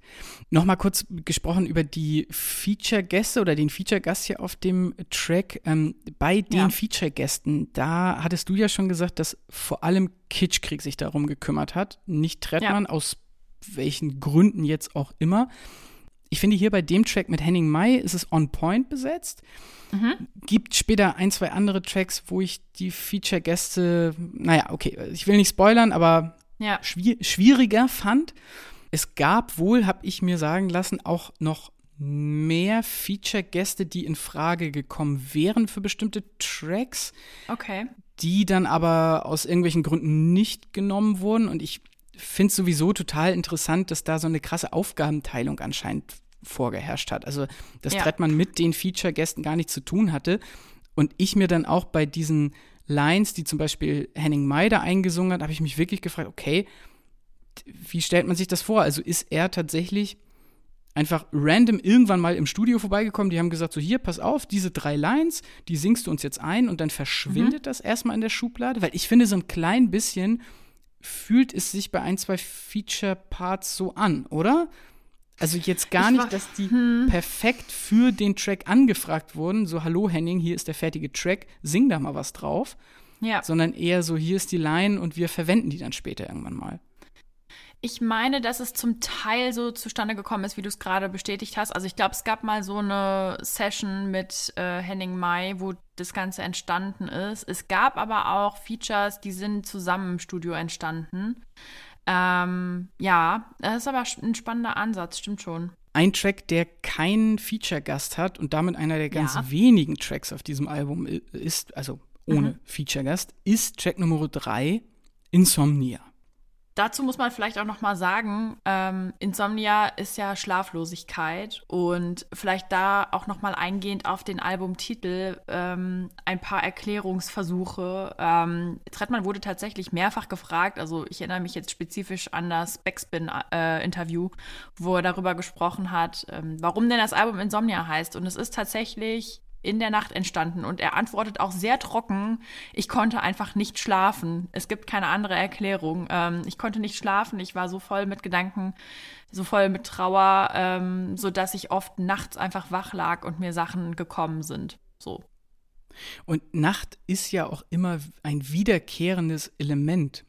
Nochmal kurz gesprochen über die Feature-Gäste oder den Feature-Gast hier auf dem Track. Ähm, bei den ja. Feature-Gästen, da hattest du ja schon gesagt, dass vor allem Kitschkrieg sich darum gekümmert hat, nicht Trettmann, ja. aus welchen Gründen jetzt auch immer. Ich finde hier bei dem Track mit Henning Mai ist es on point besetzt. Mhm. Gibt später ein, zwei andere Tracks, wo ich die Feature-Gäste, naja, okay, ich will nicht spoilern, aber ja. schwier schwieriger fand. Es gab wohl, habe ich mir sagen lassen, auch noch mehr Feature-Gäste, die in Frage gekommen wären für bestimmte Tracks. Okay. Die dann aber aus irgendwelchen Gründen nicht genommen wurden. Und ich finde es sowieso total interessant, dass da so eine krasse Aufgabenteilung anscheinend vorgeherrscht hat. Also, dass ja. Trettmann mit den Feature-Gästen gar nichts zu tun hatte. Und ich mir dann auch bei diesen Lines, die zum Beispiel Henning Meider eingesungen hat, habe ich mich wirklich gefragt, okay, wie stellt man sich das vor? Also ist er tatsächlich einfach random irgendwann mal im Studio vorbeigekommen, die haben gesagt, so hier, pass auf, diese drei Lines, die singst du uns jetzt ein und dann verschwindet mhm. das erstmal in der Schublade, weil ich finde, so ein klein bisschen fühlt es sich bei ein, zwei Feature-Parts so an, oder? Also jetzt gar nicht, dass die hm. perfekt für den Track angefragt wurden, so hallo Henning, hier ist der fertige Track, sing da mal was drauf. Ja. Sondern eher so, hier ist die Line und wir verwenden die dann später irgendwann mal. Ich meine, dass es zum Teil so zustande gekommen ist, wie du es gerade bestätigt hast. Also ich glaube, es gab mal so eine Session mit äh, Henning Mai, wo das Ganze entstanden ist. Es gab aber auch Features, die sind zusammen im Studio entstanden. Ähm, ja, das ist aber ein spannender Ansatz, stimmt schon. Ein Track, der keinen Feature-Gast hat und damit einer der ganz ja. wenigen Tracks auf diesem Album ist, also ohne mhm. Feature-Gast, ist Track Nummer 3, Insomnia. Dazu muss man vielleicht auch noch mal sagen, ähm, Insomnia ist ja Schlaflosigkeit und vielleicht da auch noch mal eingehend auf den Albumtitel ähm, ein paar Erklärungsversuche. Ähm, Trettmann wurde tatsächlich mehrfach gefragt, also ich erinnere mich jetzt spezifisch an das Backspin-Interview, äh, wo er darüber gesprochen hat, ähm, warum denn das Album Insomnia heißt. Und es ist tatsächlich in der Nacht entstanden. Und er antwortet auch sehr trocken, ich konnte einfach nicht schlafen. Es gibt keine andere Erklärung. Ähm, ich konnte nicht schlafen, ich war so voll mit Gedanken, so voll mit Trauer, ähm, sodass ich oft nachts einfach wach lag und mir Sachen gekommen sind. So. Und Nacht ist ja auch immer ein wiederkehrendes Element.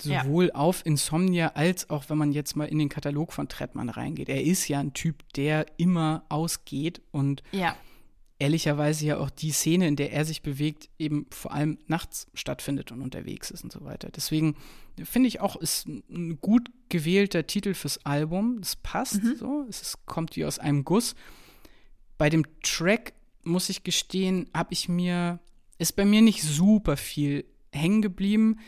Sowohl ja. auf Insomnia als auch, wenn man jetzt mal in den Katalog von Trettmann reingeht. Er ist ja ein Typ, der immer ausgeht und ja ehrlicherweise ja auch die Szene, in der er sich bewegt, eben vor allem nachts stattfindet und unterwegs ist und so weiter. Deswegen finde ich auch, ist ein gut gewählter Titel fürs Album. Es passt mhm. so, es ist, kommt wie aus einem Guss. Bei dem Track, muss ich gestehen, habe ich mir, ist bei mir nicht super viel hängen geblieben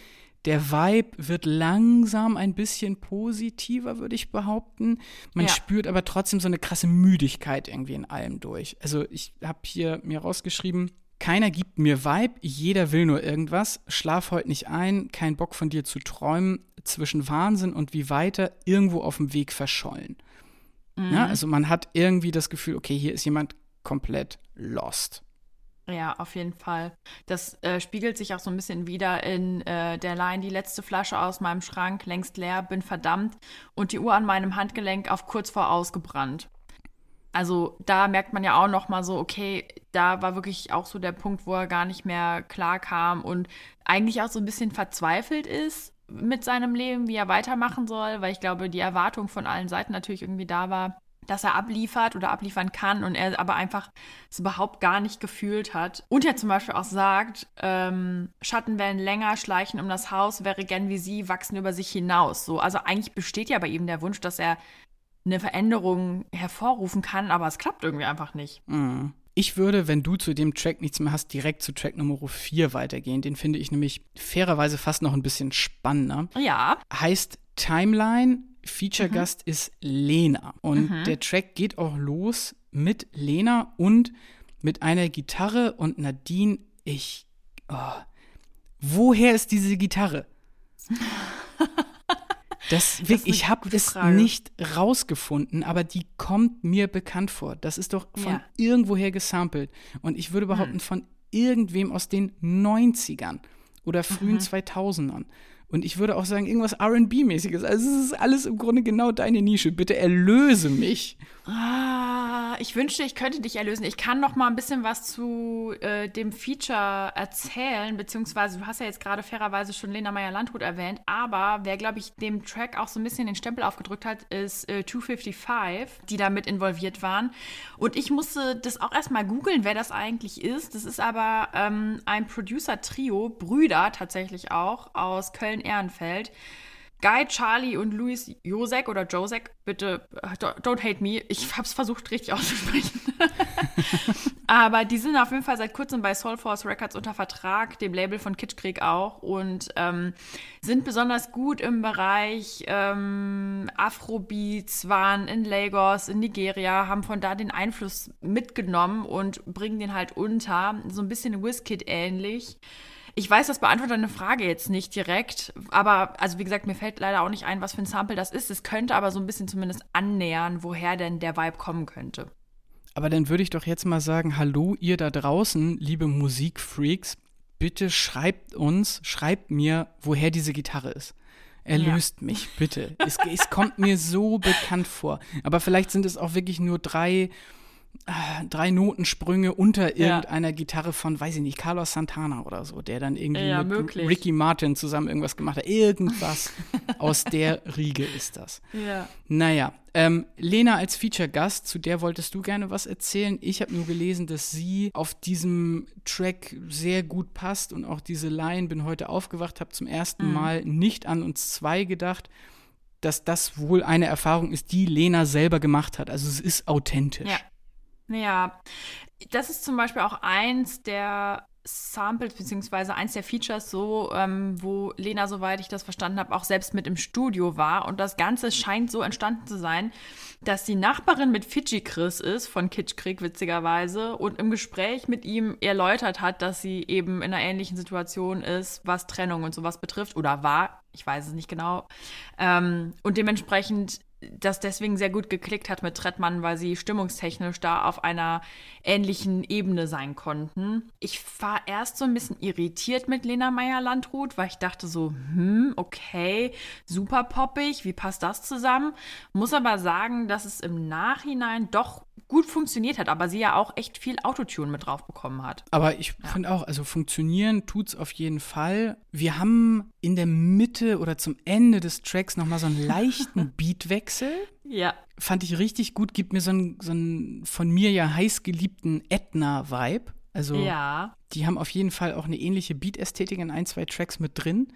der Vibe wird langsam ein bisschen positiver, würde ich behaupten. Man ja. spürt aber trotzdem so eine krasse Müdigkeit irgendwie in allem durch. Also ich habe hier mir rausgeschrieben, keiner gibt mir Vibe, jeder will nur irgendwas. Schlaf heute nicht ein, kein Bock von dir zu träumen, zwischen Wahnsinn und wie weiter irgendwo auf dem Weg verschollen. Mhm. Ja, also man hat irgendwie das Gefühl, okay, hier ist jemand komplett lost. Ja, auf jeden Fall. Das äh, spiegelt sich auch so ein bisschen wieder in äh, der Line, die letzte Flasche aus meinem Schrank, längst leer, bin verdammt und die Uhr an meinem Handgelenk auf kurz vor ausgebrannt. Also da merkt man ja auch noch mal so, okay, da war wirklich auch so der Punkt, wo er gar nicht mehr klar kam und eigentlich auch so ein bisschen verzweifelt ist mit seinem Leben, wie er weitermachen soll, weil ich glaube, die Erwartung von allen Seiten natürlich irgendwie da war. Dass er abliefert oder abliefern kann und er aber einfach es überhaupt gar nicht gefühlt hat. Und er zum Beispiel auch sagt, ähm, Schatten werden länger, schleichen um das Haus, wäre gern wie sie, wachsen über sich hinaus. So, also eigentlich besteht ja bei ihm der Wunsch, dass er eine Veränderung hervorrufen kann, aber es klappt irgendwie einfach nicht. Mhm. Ich würde, wenn du zu dem Track nichts mehr hast, direkt zu Track Nummer 4 weitergehen. Den finde ich nämlich fairerweise fast noch ein bisschen spannender. Ja. Heißt Timeline, Feature-Gast mhm. ist Lena. Und mhm. der Track geht auch los mit Lena und mit einer Gitarre und Nadine, ich. Oh, woher ist diese Gitarre? Das, das ich habe das nicht rausgefunden, aber die kommt mir bekannt vor. Das ist doch von ja. irgendwoher gesampelt. Und ich würde behaupten, hm. von irgendwem aus den 90ern oder frühen mhm. 2000ern. Und ich würde auch sagen, irgendwas RB-mäßiges. Also es ist alles im Grunde genau deine Nische. Bitte erlöse mich. Ah, ich wünschte, ich könnte dich erlösen. Ich kann noch mal ein bisschen was zu äh, dem Feature erzählen, beziehungsweise du hast ja jetzt gerade fairerweise schon Lena Meyer-Landrut erwähnt, aber wer, glaube ich, dem Track auch so ein bisschen den Stempel aufgedrückt hat, ist äh, 255, die da mit involviert waren. Und ich musste das auch erstmal googeln, wer das eigentlich ist. Das ist aber ähm, ein Producer-Trio, Brüder tatsächlich auch, aus Köln-Ehrenfeld. Guy, Charlie und Luis Josek oder Josek, bitte don't hate me. Ich habe es versucht richtig auszusprechen. Aber die sind auf jeden Fall seit kurzem bei Soulforce Records unter Vertrag, dem Label von Kitschkrieg auch und ähm, sind besonders gut im Bereich ähm, Afrobeats, waren in Lagos, in Nigeria, haben von da den Einfluss mitgenommen und bringen den halt unter, so ein bisschen Wizkid ähnlich. Ich weiß, das beantwortet deine Frage jetzt nicht direkt, aber also wie gesagt, mir fällt leider auch nicht ein, was für ein Sample das ist. Es könnte aber so ein bisschen zumindest annähern, woher denn der Vibe kommen könnte. Aber dann würde ich doch jetzt mal sagen, hallo ihr da draußen, liebe Musikfreaks, bitte schreibt uns, schreibt mir, woher diese Gitarre ist. Erlöst ja. mich, bitte. es, es kommt mir so bekannt vor. Aber vielleicht sind es auch wirklich nur drei drei Notensprünge unter irgendeiner ja. Gitarre von, weiß ich nicht, Carlos Santana oder so, der dann irgendwie ja, mit möglich. Ricky Martin zusammen irgendwas gemacht hat. Irgendwas aus der Riege ist das. Ja. Naja, ähm, Lena als Feature-Gast, zu der wolltest du gerne was erzählen. Ich habe nur gelesen, dass sie auf diesem Track sehr gut passt und auch diese Line, bin heute aufgewacht, habe zum ersten mhm. Mal nicht an uns zwei gedacht dass das wohl eine Erfahrung ist, die Lena selber gemacht hat. Also es ist authentisch. Ja. Ja, das ist zum Beispiel auch eins der Samples, beziehungsweise eins der Features so, ähm, wo Lena, soweit ich das verstanden habe, auch selbst mit im Studio war. Und das Ganze scheint so entstanden zu sein, dass die Nachbarin mit Fidschi Chris ist, von Kitschkrieg witzigerweise, und im Gespräch mit ihm erläutert hat, dass sie eben in einer ähnlichen Situation ist, was Trennung und sowas betrifft, oder war, ich weiß es nicht genau. Ähm, und dementsprechend das deswegen sehr gut geklickt hat mit Trettmann, weil sie stimmungstechnisch da auf einer ähnlichen Ebene sein konnten. Ich war erst so ein bisschen irritiert mit Lena Meyer-Landrut, weil ich dachte so, hm, okay, super poppig, wie passt das zusammen? Muss aber sagen, dass es im Nachhinein doch gut funktioniert hat, aber sie ja auch echt viel Autotune mit drauf bekommen hat. Aber ich ja. finde auch, also funktionieren tut es auf jeden Fall. Wir haben in der Mitte oder zum Ende des Tracks nochmal so einen leichten Beatwechsel. Ja. Fand ich richtig gut, gibt mir so einen, so einen von mir ja heiß geliebten Edna-Vibe. Also ja. die haben auf jeden Fall auch eine ähnliche Beat-Ästhetik in ein, zwei Tracks mit drin.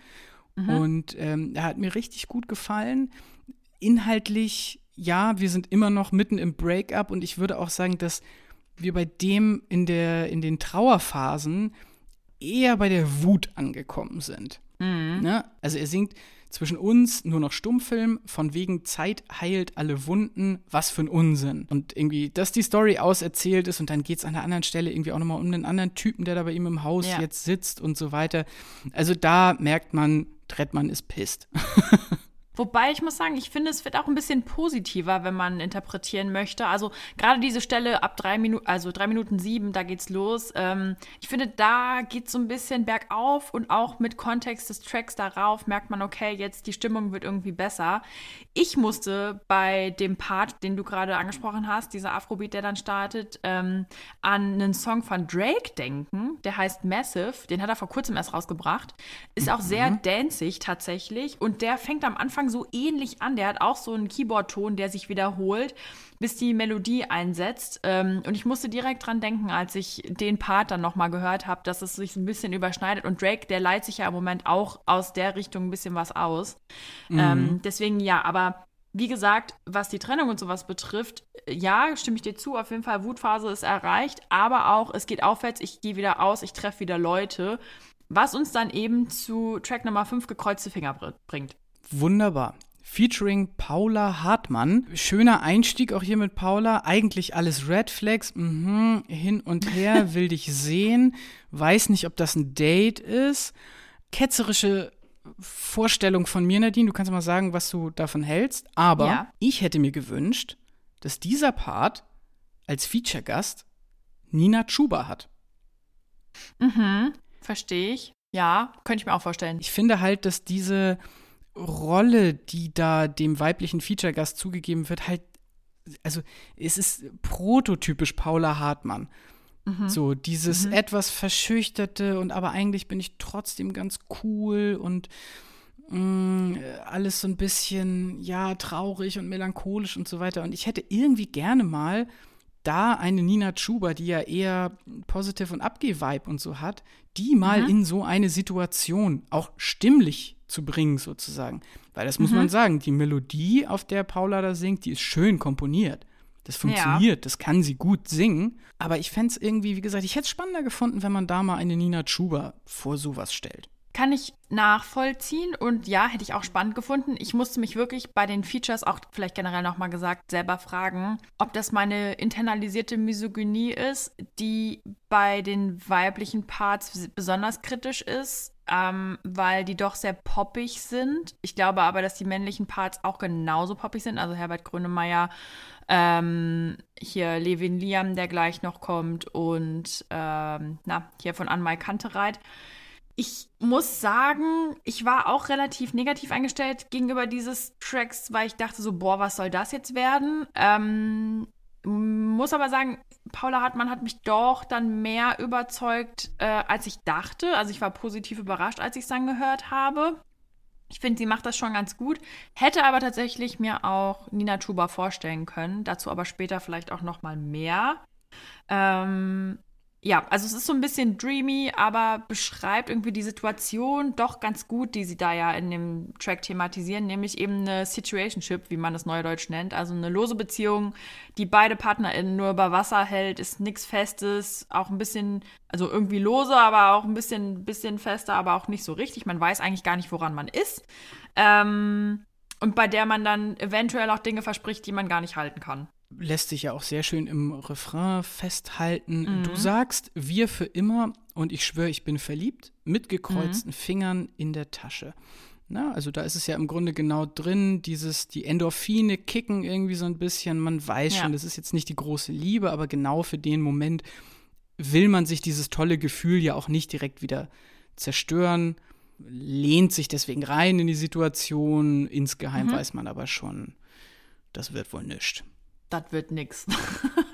Mhm. Und ähm, er hat mir richtig gut gefallen. Inhaltlich ja, wir sind immer noch mitten im Breakup und ich würde auch sagen, dass wir bei dem in, der, in den Trauerphasen eher bei der Wut angekommen sind. Mhm. Ne? Also er singt zwischen uns nur noch Stummfilm, von wegen Zeit heilt alle Wunden, was für ein Unsinn. Und irgendwie, dass die Story auserzählt ist und dann geht es an der anderen Stelle irgendwie auch nochmal um einen anderen Typen, der da bei ihm im Haus ja. jetzt sitzt und so weiter. Also da merkt man, Trettmann ist pisst. Wobei ich muss sagen, ich finde, es wird auch ein bisschen positiver, wenn man interpretieren möchte. Also gerade diese Stelle ab drei Minuten, also drei Minuten sieben, da geht's los. Ähm, ich finde, da geht so ein bisschen bergauf und auch mit Kontext des Tracks darauf merkt man, okay, jetzt die Stimmung wird irgendwie besser. Ich musste bei dem Part, den du gerade angesprochen hast, dieser Afrobeat, der dann startet, ähm, an einen Song von Drake denken. Der heißt Massive. Den hat er vor kurzem erst rausgebracht. Ist auch sehr mhm. danzig tatsächlich und der fängt am Anfang so ähnlich an. Der hat auch so einen Keyboard-Ton, der sich wiederholt, bis die Melodie einsetzt. Ähm, und ich musste direkt dran denken, als ich den Part dann nochmal gehört habe, dass es sich ein bisschen überschneidet. Und Drake, der leiht sich ja im Moment auch aus der Richtung ein bisschen was aus. Mhm. Ähm, deswegen ja, aber wie gesagt, was die Trennung und sowas betrifft, ja, stimme ich dir zu, auf jeden Fall, Wutphase ist erreicht, aber auch, es geht aufwärts, ich gehe wieder aus, ich treffe wieder Leute, was uns dann eben zu Track Nummer 5 gekreuzte Finger bringt. Wunderbar. Featuring Paula Hartmann. Schöner Einstieg auch hier mit Paula. Eigentlich alles Red Flags. Mhm, hin und her, will dich sehen. Weiß nicht, ob das ein Date ist. Ketzerische Vorstellung von mir, Nadine. Du kannst mal sagen, was du davon hältst. Aber ja. ich hätte mir gewünscht, dass dieser Part als Feature-Gast Nina Chuba hat. Mhm, verstehe ich. Ja, könnte ich mir auch vorstellen. Ich finde halt, dass diese Rolle, die da dem weiblichen Feature-Gast zugegeben wird, halt, also es ist prototypisch Paula Hartmann. Mhm. So, dieses mhm. etwas verschüchterte und aber eigentlich bin ich trotzdem ganz cool und mh, mm, alles so ein bisschen, ja, traurig und melancholisch und so weiter. Und ich hätte irgendwie gerne mal da eine Nina Chuba, die ja eher Positive und Abgeh-Vibe und so hat, die mal mhm. in so eine Situation auch stimmlich zu bringen, sozusagen. Weil das muss mhm. man sagen, die Melodie, auf der Paula da singt, die ist schön komponiert. Das funktioniert, ja. das kann sie gut singen. Aber ich fände es irgendwie, wie gesagt, ich hätte es spannender gefunden, wenn man da mal eine Nina Chuba vor sowas stellt. Kann ich nachvollziehen und ja, hätte ich auch spannend gefunden. Ich musste mich wirklich bei den Features auch vielleicht generell nochmal gesagt selber fragen, ob das meine internalisierte Misogynie ist, die bei den weiblichen Parts besonders kritisch ist, ähm, weil die doch sehr poppig sind. Ich glaube aber, dass die männlichen Parts auch genauso poppig sind. Also Herbert Grönemeyer ähm, hier Levin Liam, der gleich noch kommt und ähm, na, hier von Anmai Kantereit. Ich muss sagen, ich war auch relativ negativ eingestellt gegenüber dieses Tracks, weil ich dachte so, boah, was soll das jetzt werden? Ähm, muss aber sagen, Paula Hartmann hat mich doch dann mehr überzeugt, äh, als ich dachte. Also ich war positiv überrascht, als ich es dann gehört habe. Ich finde, sie macht das schon ganz gut. Hätte aber tatsächlich mir auch Nina Chuba vorstellen können. Dazu aber später vielleicht auch noch mal mehr. Ähm, ja, also es ist so ein bisschen dreamy, aber beschreibt irgendwie die Situation doch ganz gut, die sie da ja in dem Track thematisieren, nämlich eben eine Situationship, wie man das neudeutsch nennt, also eine lose Beziehung, die beide PartnerInnen nur über Wasser hält, ist nichts Festes, auch ein bisschen, also irgendwie lose, aber auch ein bisschen, bisschen fester, aber auch nicht so richtig. Man weiß eigentlich gar nicht, woran man ist. Ähm, und bei der man dann eventuell auch Dinge verspricht, die man gar nicht halten kann lässt sich ja auch sehr schön im Refrain festhalten. Mhm. Du sagst, wir für immer und ich schwöre, ich bin verliebt, mit gekreuzten mhm. Fingern in der Tasche. Na, also da ist es ja im Grunde genau drin, dieses, die Endorphine kicken irgendwie so ein bisschen. Man weiß ja. schon, das ist jetzt nicht die große Liebe, aber genau für den Moment will man sich dieses tolle Gefühl ja auch nicht direkt wieder zerstören, lehnt sich deswegen rein in die Situation. Insgeheim mhm. weiß man aber schon, das wird wohl nichts das wird nix.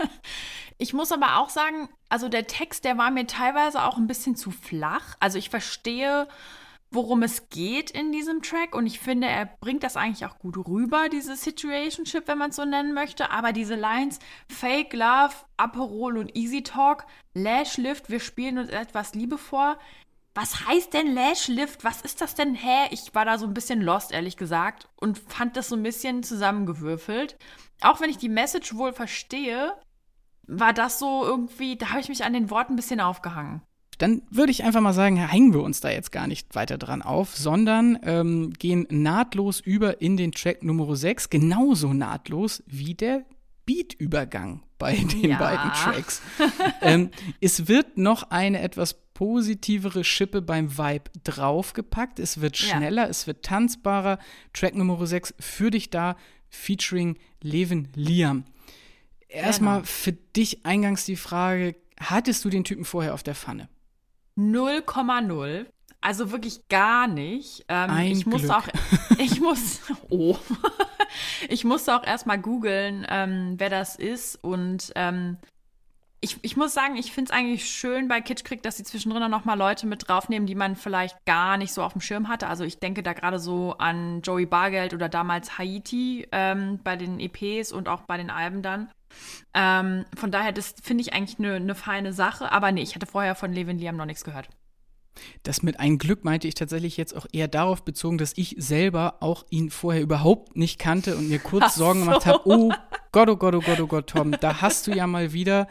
ich muss aber auch sagen, also der Text, der war mir teilweise auch ein bisschen zu flach. Also ich verstehe, worum es geht in diesem Track und ich finde, er bringt das eigentlich auch gut rüber, diese Situationship, wenn man es so nennen möchte. Aber diese Lines, Fake Love, Aperol und Easy Talk, Lash Lift, wir spielen uns etwas Liebe vor. Was heißt denn Lash Lift? Was ist das denn? Hä? Ich war da so ein bisschen lost, ehrlich gesagt, und fand das so ein bisschen zusammengewürfelt auch wenn ich die Message wohl verstehe, war das so irgendwie, da habe ich mich an den Worten ein bisschen aufgehangen. Dann würde ich einfach mal sagen, hängen wir uns da jetzt gar nicht weiter dran auf, sondern ähm, gehen nahtlos über in den Track Nummer 6, genauso nahtlos wie der Beat-Übergang bei den ja. beiden Tracks. ähm, es wird noch eine etwas positivere Schippe beim Vibe draufgepackt. Es wird schneller, ja. es wird tanzbarer. Track Nummer 6 für dich da featuring Levin Liam. Erstmal genau. für dich eingangs die Frage, hattest du den Typen vorher auf der Pfanne? 0,0. Also wirklich gar nicht. Ähm, Ein ich Glück. muss auch, ich muss, oh, ich musste auch erstmal googeln, ähm, wer das ist und ähm, ich, ich muss sagen, ich finde es eigentlich schön bei Kitschkrieg, dass sie zwischendrin noch mal Leute mit draufnehmen, die man vielleicht gar nicht so auf dem Schirm hatte. Also ich denke da gerade so an Joey Bargeld oder damals Haiti ähm, bei den EPs und auch bei den Alben dann. Ähm, von daher, das finde ich eigentlich eine ne feine Sache. Aber nee, ich hatte vorher von Levin Liam noch nichts gehört. Das mit ein Glück meinte ich tatsächlich jetzt auch eher darauf bezogen, dass ich selber auch ihn vorher überhaupt nicht kannte und mir kurz so. Sorgen gemacht habe, oh Gott, oh Gott, oh Gott, oh Gott, Tom, da hast du ja mal wieder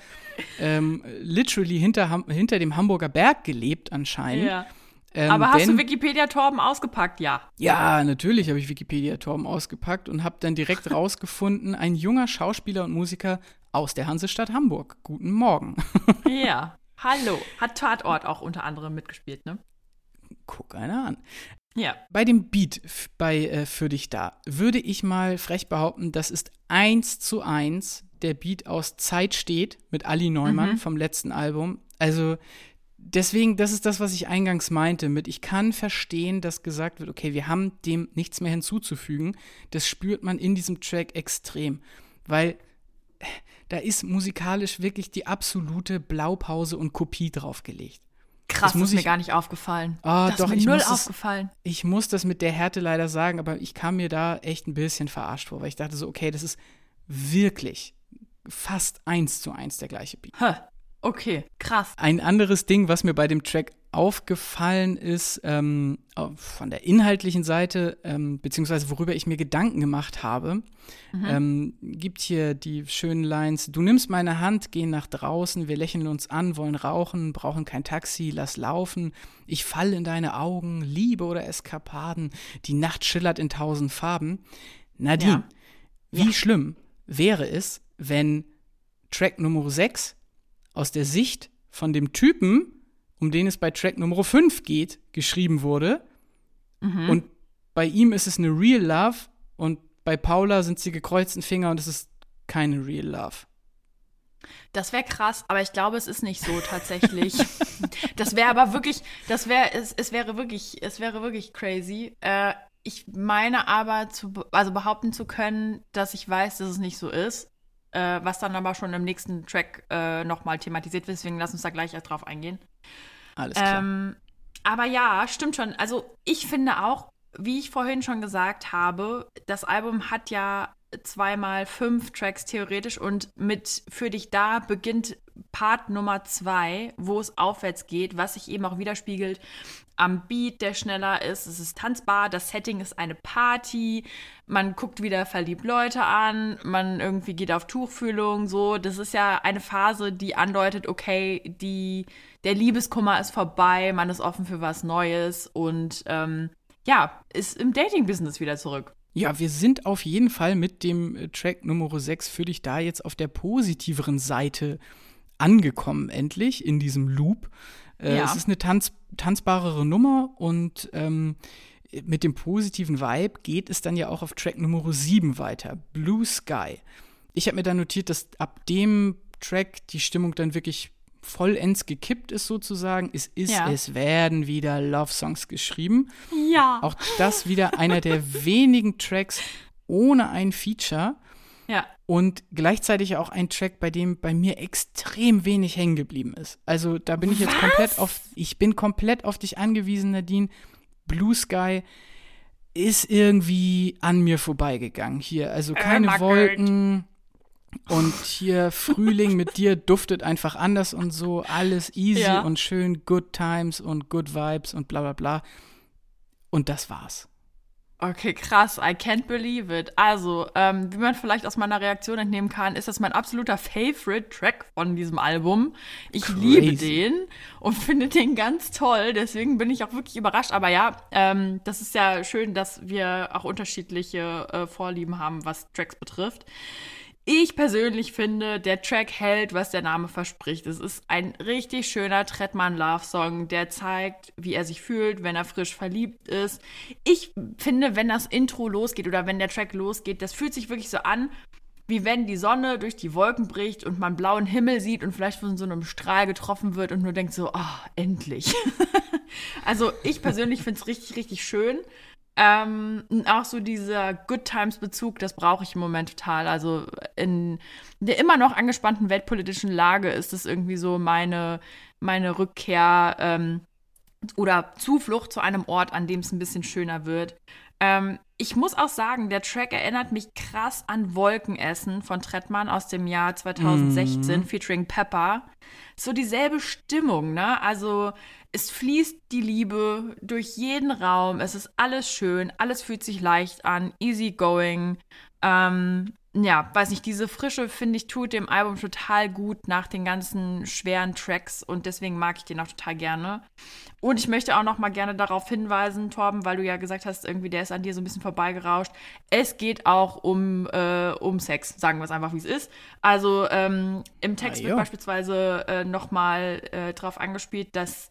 ähm, literally hinter, hinter dem Hamburger Berg gelebt anscheinend. Ja. Ähm, Aber hast denn, du Wikipedia-Torben ausgepackt? Ja. Ja, natürlich habe ich Wikipedia-Torben ausgepackt und habe dann direkt rausgefunden, ein junger Schauspieler und Musiker aus der Hansestadt Hamburg. Guten Morgen. Ja. Hallo. Hat Tatort auch unter anderem mitgespielt, ne? Guck einer an. Ja. Bei dem Beat bei äh, Für dich da würde ich mal frech behaupten, das ist eins zu eins der Beat aus Zeit steht mit Ali Neumann mhm. vom letzten Album. Also deswegen, das ist das, was ich eingangs meinte mit, ich kann verstehen, dass gesagt wird, okay, wir haben dem nichts mehr hinzuzufügen. Das spürt man in diesem Track extrem, weil da ist musikalisch wirklich die absolute Blaupause und Kopie draufgelegt. Krass, das ist mir gar nicht aufgefallen. Oh, das doch, ist mir null aufgefallen. Das, ich muss das mit der Härte leider sagen, aber ich kam mir da echt ein bisschen verarscht vor, weil ich dachte so, okay, das ist wirklich fast eins zu eins der gleiche Beat. Huh. Okay, krass. Ein anderes Ding, was mir bei dem Track aufgefallen ist, ähm, von der inhaltlichen Seite, ähm, beziehungsweise worüber ich mir Gedanken gemacht habe, mhm. ähm, gibt hier die schönen Lines, du nimmst meine Hand, gehen nach draußen, wir lächeln uns an, wollen rauchen, brauchen kein Taxi, lass laufen, ich fall in deine Augen, Liebe oder Eskapaden, die Nacht schillert in tausend Farben. Nadine, ja. wie ja. schlimm wäre es, wenn Track Nummer 6 aus der Sicht von dem Typen, um den es bei Track Nummer 5 geht, geschrieben wurde. Mhm. Und bei ihm ist es eine Real Love und bei Paula sind sie gekreuzten Finger und es ist keine Real Love. Das wäre krass, aber ich glaube, es ist nicht so tatsächlich. das wäre aber wirklich, das wäre, es, es wäre wirklich, es wäre wirklich crazy. Äh, ich meine aber, zu, also behaupten zu können, dass ich weiß, dass es nicht so ist äh, was dann aber schon im nächsten Track äh, nochmal thematisiert wird. Deswegen lass uns da gleich erst drauf eingehen. Alles klar. Ähm, aber ja, stimmt schon. Also ich finde auch, wie ich vorhin schon gesagt habe, das Album hat ja zweimal fünf Tracks theoretisch und mit Für dich da beginnt Part Nummer zwei, wo es aufwärts geht, was sich eben auch widerspiegelt am Beat, der schneller ist. Es ist tanzbar, das Setting ist eine Party. Man guckt wieder verliebt Leute an, man irgendwie geht auf Tuchfühlung, so. Das ist ja eine Phase, die andeutet, okay, die, der Liebeskummer ist vorbei, man ist offen für was Neues und ähm, ja, ist im Dating-Business wieder zurück. Ja, wir sind auf jeden Fall mit dem äh, Track Nummer 6 für dich da jetzt auf der positiveren Seite angekommen, endlich in diesem Loop. Äh, ja. Es ist eine tanz tanzbarere Nummer und ähm, mit dem positiven Vibe geht es dann ja auch auf Track Nummer 7 weiter, Blue Sky. Ich habe mir dann notiert, dass ab dem Track die Stimmung dann wirklich vollends gekippt ist sozusagen. Es ist, ja. es werden wieder Love-Songs geschrieben. Ja. Auch das wieder einer der wenigen Tracks ohne ein Feature. Ja. Und gleichzeitig auch ein Track, bei dem bei mir extrem wenig hängen geblieben ist. Also da bin ich jetzt Was? komplett auf, ich bin komplett auf dich angewiesen, Nadine. Blue Sky ist irgendwie an mir vorbeigegangen hier. Also keine äh, Wolken, und hier Frühling mit dir duftet einfach anders und so. Alles easy ja. und schön, good times und good vibes und bla bla bla. Und das war's. Okay, krass. I can't believe it. Also, ähm, wie man vielleicht aus meiner Reaktion entnehmen kann, ist das mein absoluter Favorite Track von diesem Album. Ich Crazy. liebe den und finde den ganz toll. Deswegen bin ich auch wirklich überrascht. Aber ja, ähm, das ist ja schön, dass wir auch unterschiedliche äh, Vorlieben haben, was Tracks betrifft. Ich persönlich finde, der Track hält, was der Name verspricht. Es ist ein richtig schöner Trettmann-Love-Song, der zeigt, wie er sich fühlt, wenn er frisch verliebt ist. Ich finde, wenn das Intro losgeht oder wenn der Track losgeht, das fühlt sich wirklich so an, wie wenn die Sonne durch die Wolken bricht und man blauen Himmel sieht und vielleicht von so einem Strahl getroffen wird und nur denkt so, oh, endlich. also ich persönlich finde es richtig, richtig schön. Ähm, auch so dieser Good Times Bezug, das brauche ich im Moment total. Also in der immer noch angespannten weltpolitischen Lage ist es irgendwie so meine, meine Rückkehr ähm, oder Zuflucht zu einem Ort, an dem es ein bisschen schöner wird. Ähm, ich muss auch sagen, der Track erinnert mich krass an Wolkenessen von Trettmann aus dem Jahr 2016, mm. featuring Pepper. So dieselbe Stimmung, ne? Also es fließt die Liebe durch jeden Raum. Es ist alles schön, alles fühlt sich leicht an, easy going. Ähm, ja, weiß nicht, diese Frische, finde ich, tut dem Album total gut nach den ganzen schweren Tracks und deswegen mag ich den auch total gerne. Und ich möchte auch noch mal gerne darauf hinweisen, Torben, weil du ja gesagt hast, irgendwie der ist an dir so ein bisschen vorbeigerauscht. Es geht auch um, äh, um Sex, sagen wir es einfach, wie es ist. Also ähm, im Text ah, wird beispielsweise äh, noch mal äh, darauf angespielt, dass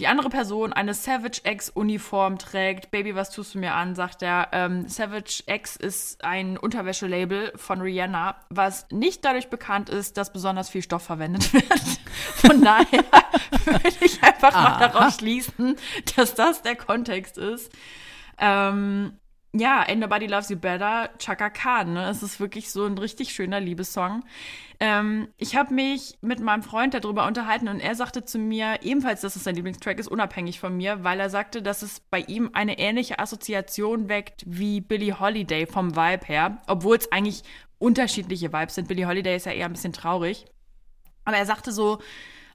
die andere Person eine Savage X-Uniform trägt. Baby, was tust du mir an? sagt er. Ähm, Savage X ist ein Unterwäschelabel von Rihanna, was nicht dadurch bekannt ist, dass besonders viel Stoff verwendet wird. Von daher würde ich einfach Aha. mal darauf schließen, dass das der Kontext ist. Ähm, ja, Ain't Nobody Loves You Better, Chaka Khan. Ne? Es ist wirklich so ein richtig schöner Liebessong. Ähm, ich habe mich mit meinem Freund darüber unterhalten und er sagte zu mir ebenfalls, dass es sein Lieblingstrack ist, unabhängig von mir, weil er sagte, dass es bei ihm eine ähnliche Assoziation weckt wie Billie Holiday vom Vibe her, obwohl es eigentlich unterschiedliche Vibes sind. Billie Holiday ist ja eher ein bisschen traurig. Aber er sagte so,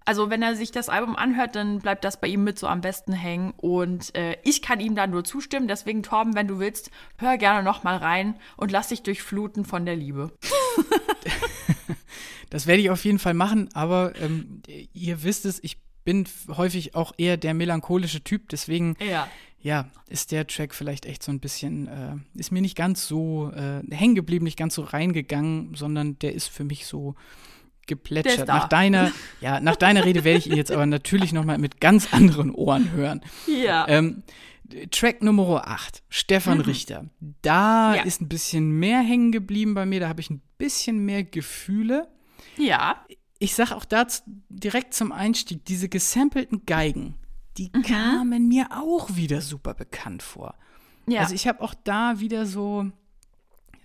also wenn er sich das Album anhört, dann bleibt das bei ihm mit so am besten hängen. Und äh, ich kann ihm da nur zustimmen. Deswegen, Torben, wenn du willst, hör gerne noch mal rein und lass dich durchfluten von der Liebe. das werde ich auf jeden Fall machen. Aber ähm, ihr wisst es, ich bin häufig auch eher der melancholische Typ. Deswegen ja. ja ist der Track vielleicht echt so ein bisschen, äh, ist mir nicht ganz so äh, hängen geblieben, nicht ganz so reingegangen, sondern der ist für mich so geplätschert. Nach deiner, ja, nach deiner Rede werde ich ihn jetzt aber natürlich noch mal mit ganz anderen Ohren hören. Ja. Ähm, Track Nummer 8, Stefan mhm. Richter. Da ja. ist ein bisschen mehr hängen geblieben bei mir, da habe ich ein bisschen mehr Gefühle. Ja. Ich sag auch dazu direkt zum Einstieg, diese gesampelten Geigen, die mhm. kamen mir auch wieder super bekannt vor. Ja. Also ich habe auch da wieder so,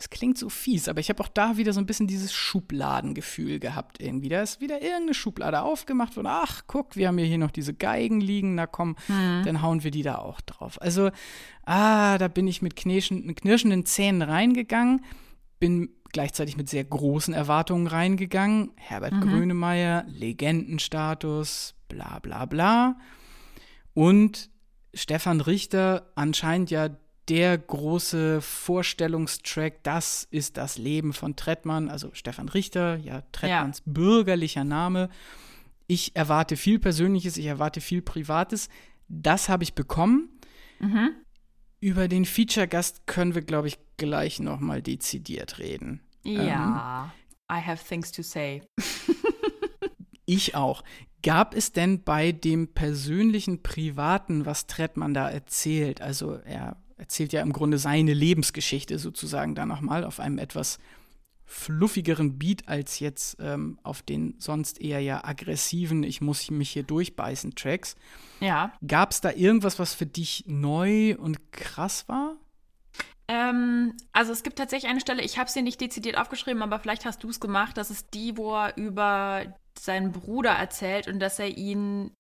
es klingt so fies, aber ich habe auch da wieder so ein bisschen dieses Schubladengefühl gehabt irgendwie. Da ist wieder irgendeine Schublade aufgemacht worden. Ach, guck, wir haben hier noch diese Geigen liegen, na komm, mhm. dann hauen wir die da auch drauf. Also, ah, da bin ich mit knirschen, knirschenden Zähnen reingegangen, bin gleichzeitig mit sehr großen Erwartungen reingegangen. Herbert mhm. Grönemeyer, Legendenstatus, bla bla bla. Und Stefan Richter anscheinend ja der große Vorstellungstrack, das ist das Leben von Trettmann, also Stefan Richter, ja, Trettmanns ja. bürgerlicher Name. Ich erwarte viel Persönliches, ich erwarte viel Privates. Das habe ich bekommen. Mhm. Über den Feature-Gast können wir, glaube ich, gleich noch mal dezidiert reden. Ja, ähm, I have things to say. ich auch. Gab es denn bei dem persönlichen Privaten, was Trettmann da erzählt, also er erzählt ja im Grunde seine Lebensgeschichte sozusagen da nochmal auf einem etwas fluffigeren Beat als jetzt ähm, auf den sonst eher ja aggressiven, ich muss mich hier durchbeißen Tracks. Ja. Gab es da irgendwas, was für dich neu und krass war? Ähm, also es gibt tatsächlich eine Stelle, ich habe sie nicht dezidiert aufgeschrieben, aber vielleicht hast du es gemacht, das ist die, wo er über seinen Bruder erzählt und dass er ihn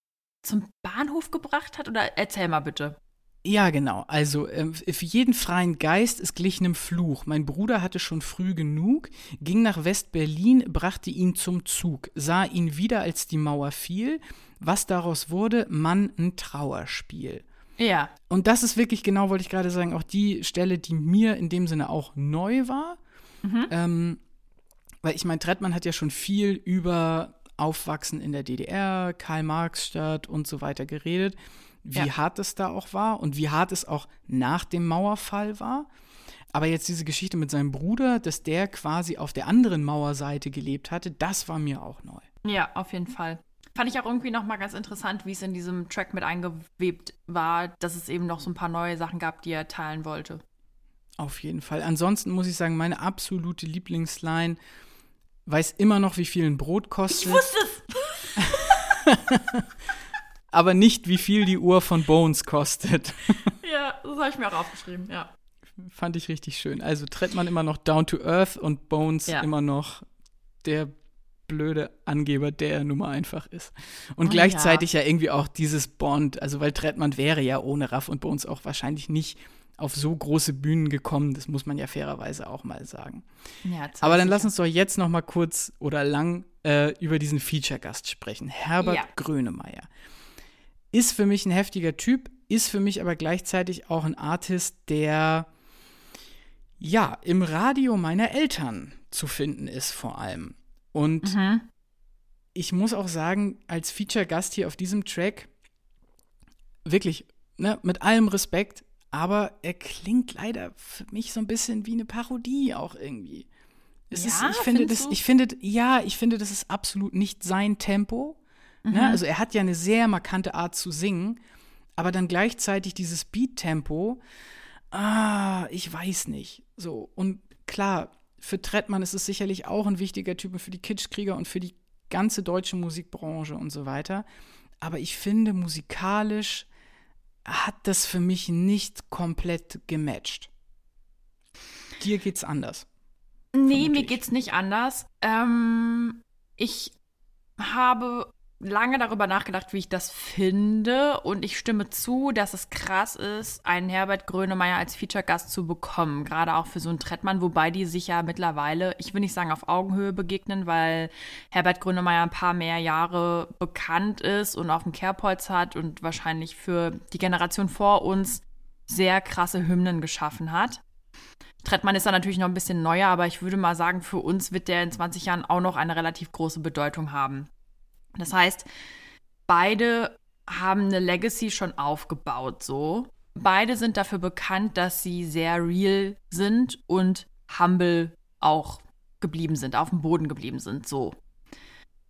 zum Bahnhof gebracht hat. Oder erzähl mal bitte. Ja, genau. Also äh, für jeden freien Geist ist glich einem Fluch. Mein Bruder hatte schon früh genug, ging nach West-Berlin, brachte ihn zum Zug, sah ihn wieder, als die Mauer fiel. Was daraus wurde, Mann, ein Trauerspiel. Ja. Und das ist wirklich genau, wollte ich gerade sagen, auch die Stelle, die mir in dem Sinne auch neu war. Mhm. Ähm, weil ich meine, Trettmann hat ja schon viel über Aufwachsen in der DDR, Karl-Marx-Stadt und so weiter geredet wie ja. hart es da auch war und wie hart es auch nach dem Mauerfall war. Aber jetzt diese Geschichte mit seinem Bruder, dass der quasi auf der anderen Mauerseite gelebt hatte, das war mir auch neu. Ja, auf jeden Fall. Fand ich auch irgendwie noch mal ganz interessant, wie es in diesem Track mit eingewebt war, dass es eben noch so ein paar neue Sachen gab, die er teilen wollte. Auf jeden Fall. Ansonsten muss ich sagen, meine absolute Lieblingsline weiß immer noch, wie viel ein Brot kostet. Ich wusste es! aber nicht, wie viel die Uhr von Bones kostet. Ja, das habe ich mir auch aufgeschrieben, ja. Fand ich richtig schön. Also Trettmann immer noch down to earth und Bones ja. immer noch der blöde Angeber, der er nun mal einfach ist. Und oh, gleichzeitig ja. ja. irgendwie auch dieses Bond, also weil Trettmann wäre ja ohne Raff und Bones auch wahrscheinlich nicht auf so große Bühnen gekommen, das muss man ja fairerweise auch mal sagen. Ja, Aber dann lass uns doch jetzt noch mal kurz oder lang äh, über diesen Feature-Gast sprechen. Herbert ja. Grönemeyer. Ist für mich ein heftiger Typ, ist für mich aber gleichzeitig auch ein Artist, der ja im Radio meiner Eltern zu finden ist vor allem. Und mhm. ich muss auch sagen, als Feature-Gast hier auf diesem Track, wirklich, ne, mit allem Respekt, aber er klingt leider für mich so ein bisschen wie eine Parodie auch irgendwie. Ja, ist, ich finde das, ich finde, ja, ich finde, das ist absolut nicht sein Tempo. Ne? Mhm. Ne? Also er hat ja eine sehr markante Art zu singen, aber dann gleichzeitig dieses Beat-Tempo, ah, ich weiß nicht. So, und klar, für Trettmann ist es sicherlich auch ein wichtiger Typ für die Kitschkrieger und für die ganze deutsche Musikbranche und so weiter. Aber ich finde, musikalisch hat das für mich nicht komplett gematcht. Dir geht's anders. Nee, mir geht's nicht anders. Ähm, ich habe lange darüber nachgedacht, wie ich das finde. Und ich stimme zu, dass es krass ist, einen Herbert Grönemeyer als Feature-Gast zu bekommen. Gerade auch für so einen Trettmann, wobei die sich ja mittlerweile, ich will nicht sagen auf Augenhöhe begegnen, weil Herbert Grönemeyer ein paar mehr Jahre bekannt ist und auf dem Kerbholz hat und wahrscheinlich für die Generation vor uns sehr krasse Hymnen geschaffen hat. Trettmann ist da natürlich noch ein bisschen neuer, aber ich würde mal sagen, für uns wird der in 20 Jahren auch noch eine relativ große Bedeutung haben. Das heißt, beide haben eine Legacy schon aufgebaut, so. Beide sind dafür bekannt, dass sie sehr real sind und humble auch geblieben sind, auf dem Boden geblieben sind, so.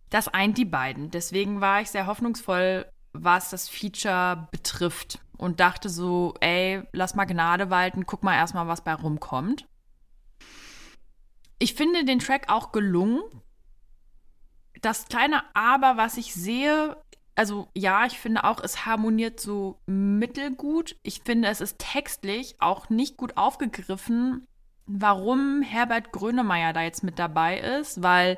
Das eint die beiden. Deswegen war ich sehr hoffnungsvoll, was das Feature betrifft und dachte so, ey, lass mal Gnade walten, guck mal erstmal, was bei rumkommt. Ich finde den Track auch gelungen das kleine Aber, was ich sehe, also ja, ich finde auch, es harmoniert so mittelgut. Ich finde, es ist textlich auch nicht gut aufgegriffen, warum Herbert Grönemeyer da jetzt mit dabei ist, weil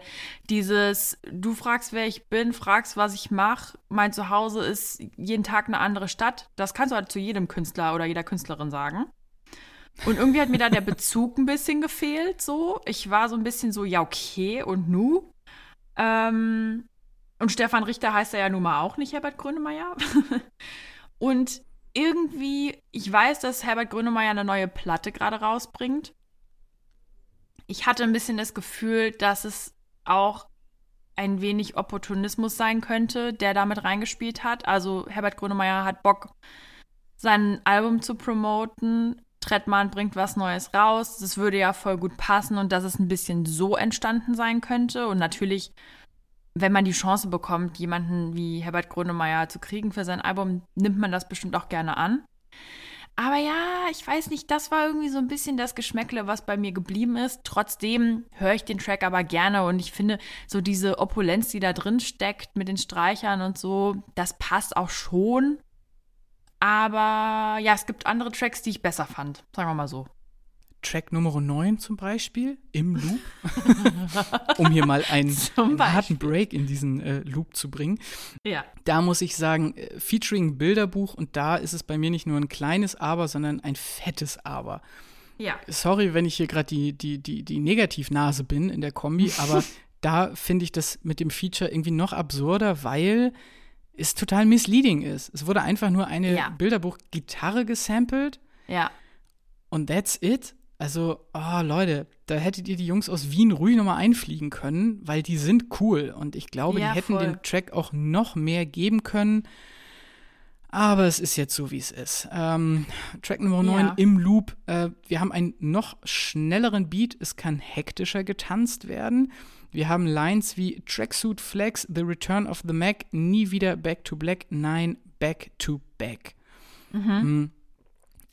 dieses du fragst, wer ich bin, fragst, was ich mache, mein Zuhause ist jeden Tag eine andere Stadt, das kannst du halt zu jedem Künstler oder jeder Künstlerin sagen. Und irgendwie hat mir da der Bezug ein bisschen gefehlt, so. Ich war so ein bisschen so, ja, okay, und nu? Ähm, und Stefan Richter heißt er ja nun mal auch nicht Herbert Grönemeyer. und irgendwie, ich weiß, dass Herbert Grönemeyer eine neue Platte gerade rausbringt. Ich hatte ein bisschen das Gefühl, dass es auch ein wenig Opportunismus sein könnte, der damit reingespielt hat. Also Herbert Grönemeyer hat Bock, sein Album zu promoten. Trettmann bringt was Neues raus. Das würde ja voll gut passen und dass es ein bisschen so entstanden sein könnte. Und natürlich, wenn man die Chance bekommt, jemanden wie Herbert Grönemeyer zu kriegen für sein Album, nimmt man das bestimmt auch gerne an. Aber ja, ich weiß nicht, das war irgendwie so ein bisschen das Geschmäckle, was bei mir geblieben ist. Trotzdem höre ich den Track aber gerne und ich finde, so diese Opulenz, die da drin steckt mit den Streichern und so, das passt auch schon. Aber ja, es gibt andere Tracks, die ich besser fand. Sagen wir mal so. Track Nummer 9 zum Beispiel, im Loop, um hier mal einen, einen harten Break in diesen äh, Loop zu bringen. Ja. Da muss ich sagen, äh, featuring Bilderbuch und da ist es bei mir nicht nur ein kleines Aber, sondern ein fettes Aber. Ja. Sorry, wenn ich hier gerade die, die, die, die Negativnase bin in der Kombi, aber da finde ich das mit dem Feature irgendwie noch absurder, weil es total misleading ist. Es wurde einfach nur eine ja. Bilderbuch-Gitarre gesampelt. Ja. Und that's it. Also, oh Leute, da hättet ihr die Jungs aus Wien ruhig nochmal einfliegen können, weil die sind cool. Und ich glaube, ja, die hätten voll. dem Track auch noch mehr geben können. Aber es ist jetzt so, wie es ist. Ähm, Track Nummer 9 ja. im Loop. Äh, wir haben einen noch schnelleren Beat. Es kann hektischer getanzt werden. Wir haben Lines wie Tracksuit Flex, The Return of the Mac, Nie wieder Back to Black, nein, Back to Back. Mhm. Hm.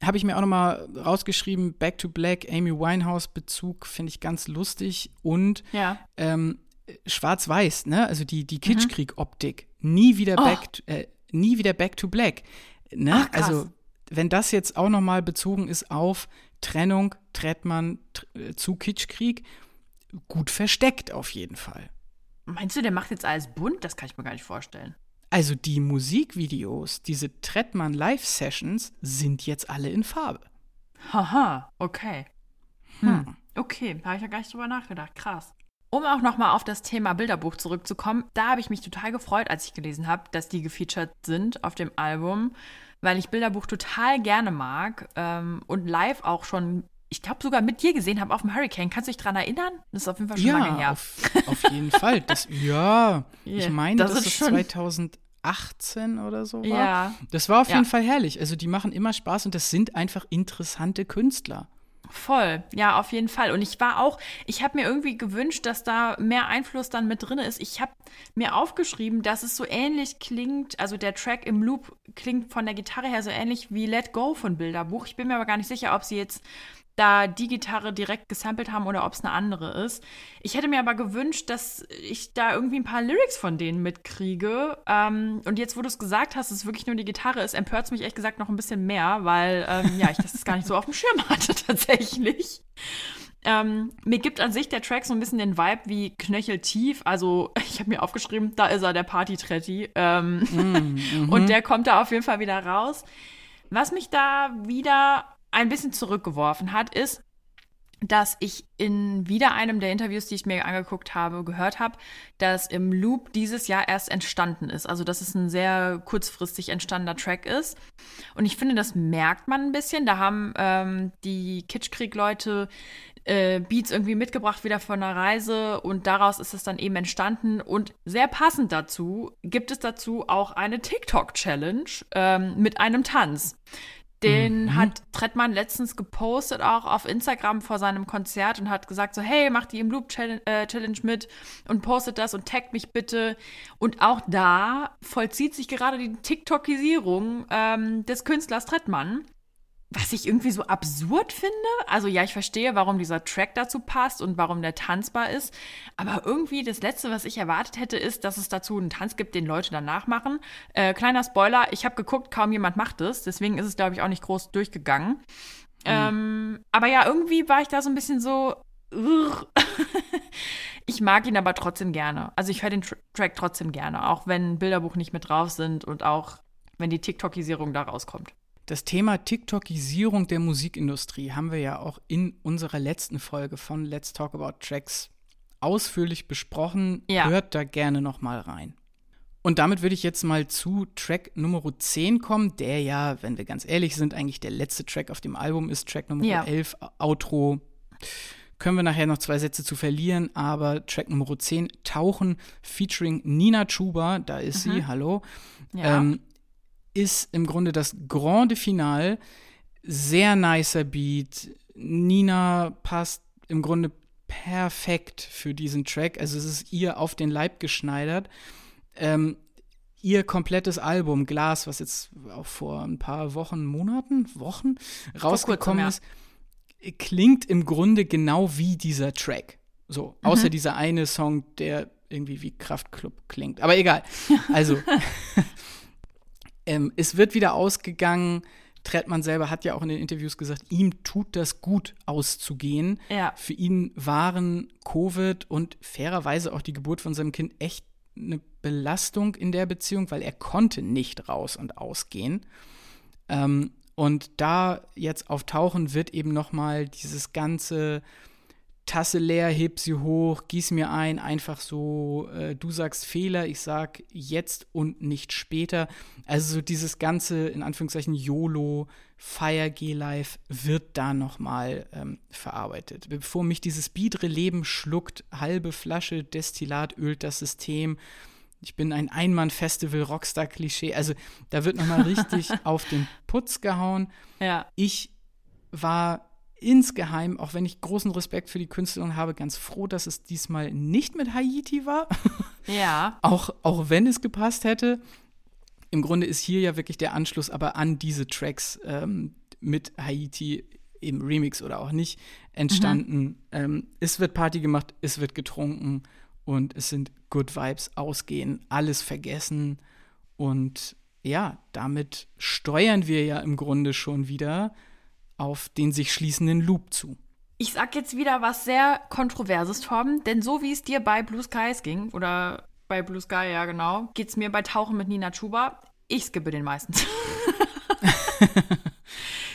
Habe ich mir auch nochmal rausgeschrieben, Back to Black, Amy Winehouse Bezug, finde ich ganz lustig. Und ja. ähm, schwarz-weiß, ne? Also die, die mhm. Kitschkrieg-Optik. Nie wieder oh. back, to, äh, nie wieder Back to Black. Ne? Ach, also, wenn das jetzt auch nochmal bezogen ist auf Trennung, Trettmann tr zu Kitschkrieg, gut versteckt auf jeden Fall. Meinst du, der macht jetzt alles bunt? Das kann ich mir gar nicht vorstellen. Also die Musikvideos, diese Trettmann Live-Sessions sind jetzt alle in Farbe. Haha, okay. Hm. Okay, da habe ich ja gar nicht drüber nachgedacht. Krass. Um auch nochmal auf das Thema Bilderbuch zurückzukommen, da habe ich mich total gefreut, als ich gelesen habe, dass die gefeatured sind auf dem Album, weil ich Bilderbuch total gerne mag ähm, und live auch schon, ich glaube sogar mit dir gesehen habe auf dem Hurricane. Kannst du dich dran erinnern? Das ist auf jeden Fall schon ja, lange her. Auf, auf jeden Fall. Das, ja, ich Ja, meine, das das, ist schon- 2018 oder so war. Ja. Das war auf Ja. jeden Fall herrlich. Also die machen immer Spaß und das sind einfach interessante Künstler. Voll, ja, auf jeden Fall. Und ich war auch, ich habe mir irgendwie gewünscht, dass da mehr Einfluss dann mit drin ist. Ich habe mir aufgeschrieben, dass es so ähnlich klingt, also der Track im Loop klingt von der Gitarre her so ähnlich wie Let Go von Bilderbuch. Ich bin mir aber gar nicht sicher, ob sie jetzt da die Gitarre direkt gesampelt haben oder ob es eine andere ist. Ich hätte mir aber gewünscht, dass ich da irgendwie ein paar Lyrics von denen mitkriege. Ähm, und jetzt, wo du es gesagt hast, dass es wirklich nur die Gitarre ist, empört es mich ehrlich gesagt noch ein bisschen mehr, weil ähm, ja, ich das gar nicht so auf dem Schirm hatte tatsächlich. Ähm, mir gibt an sich der Track so ein bisschen den Vibe wie Knöcheltief. Also, ich habe mir aufgeschrieben, da ist er, der Party-Tretti. Ähm, Und der kommt da auf jeden Fall wieder raus. Was mich da wieder ein bisschen zurückgeworfen hat, ist, dass ich in wieder einem der Interviews, die ich mir angeguckt habe, gehört habe, dass im Loop dieses Jahr erst entstanden ist. Also, dass es ein sehr kurzfristig entstandener Track ist. Und ich finde, das merkt man ein bisschen. Da haben ähm, die Kitschkrieg-Leute äh, Beats irgendwie mitgebracht wieder von einer Reise und daraus ist es dann eben entstanden. Und sehr passend dazu gibt es dazu auch eine TikTok-Challenge ähm, mit einem Tanz. Den hat Trettmann letztens gepostet, auch auf Instagram vor seinem Konzert und hat gesagt so, hey, mach die im Loop Challenge, äh, Challenge mit und postet das und taggt mich bitte. Und auch da vollzieht sich gerade die TikTokisierung ähm, des Künstlers Trettmann. Was ich irgendwie so absurd finde. Also ja, ich verstehe, warum dieser Track dazu passt und warum der tanzbar ist. Aber irgendwie das Letzte, was ich erwartet hätte, ist, dass es dazu einen Tanz gibt, den Leute danach machen. Äh, kleiner Spoiler, ich habe geguckt, kaum jemand macht es. Deswegen ist es, glaube ich, auch nicht groß durchgegangen. Ähm, aber ja, irgendwie war ich da so ein bisschen so. Ich mag ihn aber trotzdem gerne. Also ich höre den Tr Track trotzdem gerne, auch wenn Bilderbuch nicht mit drauf sind und auch wenn die TikTokisierung da rauskommt. Das Thema TikTokisierung der Musikindustrie haben wir ja auch in unserer letzten Folge von Let's Talk About Tracks ausführlich besprochen. Ja. Hört da gerne noch mal rein. Und damit würde ich jetzt mal zu Track Nummer 10 kommen, der ja, wenn wir ganz ehrlich sind, eigentlich der letzte Track auf dem Album ist. Track Nummer Ja. 11, Outro. Können wir nachher noch zwei Sätze zu verlieren, aber Track Nummer 10, Tauchen, featuring Nina Chuba, da ist sie, hallo Ja. ähm, ist im Grunde das Grande Finale. Sehr nicer Beat. Nina passt im Grunde perfekt für diesen Track. Also es ist ihr auf den Leib geschneidert. Ähm, ihr komplettes Album Glas, was jetzt auch vor ein paar Wochen, Monaten, Wochen rausgekommen ist, klingt im Grunde genau wie dieser Track. So, außer dieser eine Song, der irgendwie wie Kraftklub klingt. Aber egal. Also, ähm, es wird wieder ausgegangen. Trettmann selber hat ja auch in den Interviews gesagt, ihm tut das gut auszugehen. Ja. Für ihn waren Covid und fairerweise auch die Geburt von seinem Kind echt eine Belastung in der Beziehung, weil er konnte nicht raus und ausgehen. Ähm, und da jetzt auftauchen wird eben noch mal dieses ganze Tasse leer, heb sie hoch, gieß mir ein, einfach so, äh, du sagst Fehler, ich sag jetzt und nicht später. Also so dieses ganze, in Anführungszeichen, YOLO, Fire G Life wird da nochmal ähm, verarbeitet. Bevor mich dieses biedere Leben schluckt, halbe Flasche Destillat ölt das System. Ich bin ein Einmann-Festival-Rockstar-Klischee. Also da wird nochmal richtig auf den Putz gehauen Ja. ich war insgeheim, auch wenn ich großen Respekt für die Künstlerin habe, ganz froh, dass es diesmal nicht mit Haiti war. Ja. auch, auch wenn es gepasst hätte. Im Grunde ist hier ja wirklich der Anschluss aber an diese Tracks ähm, mit Haiti im Remix oder auch nicht entstanden. Ähm, es wird Party gemacht, es wird getrunken und es sind Good Vibes ausgehen, alles vergessen und ja, damit steuern wir ja im Grunde schon wieder auf den sich schließenden Loop zu. Ich sag jetzt wieder was sehr Kontroverses, Torben, denn so wie es dir bei Blue Skies ging, oder bei Blue Sky, ja genau, geht's mir bei Tauchen mit Nina Chuba. Ich skippe den meistens.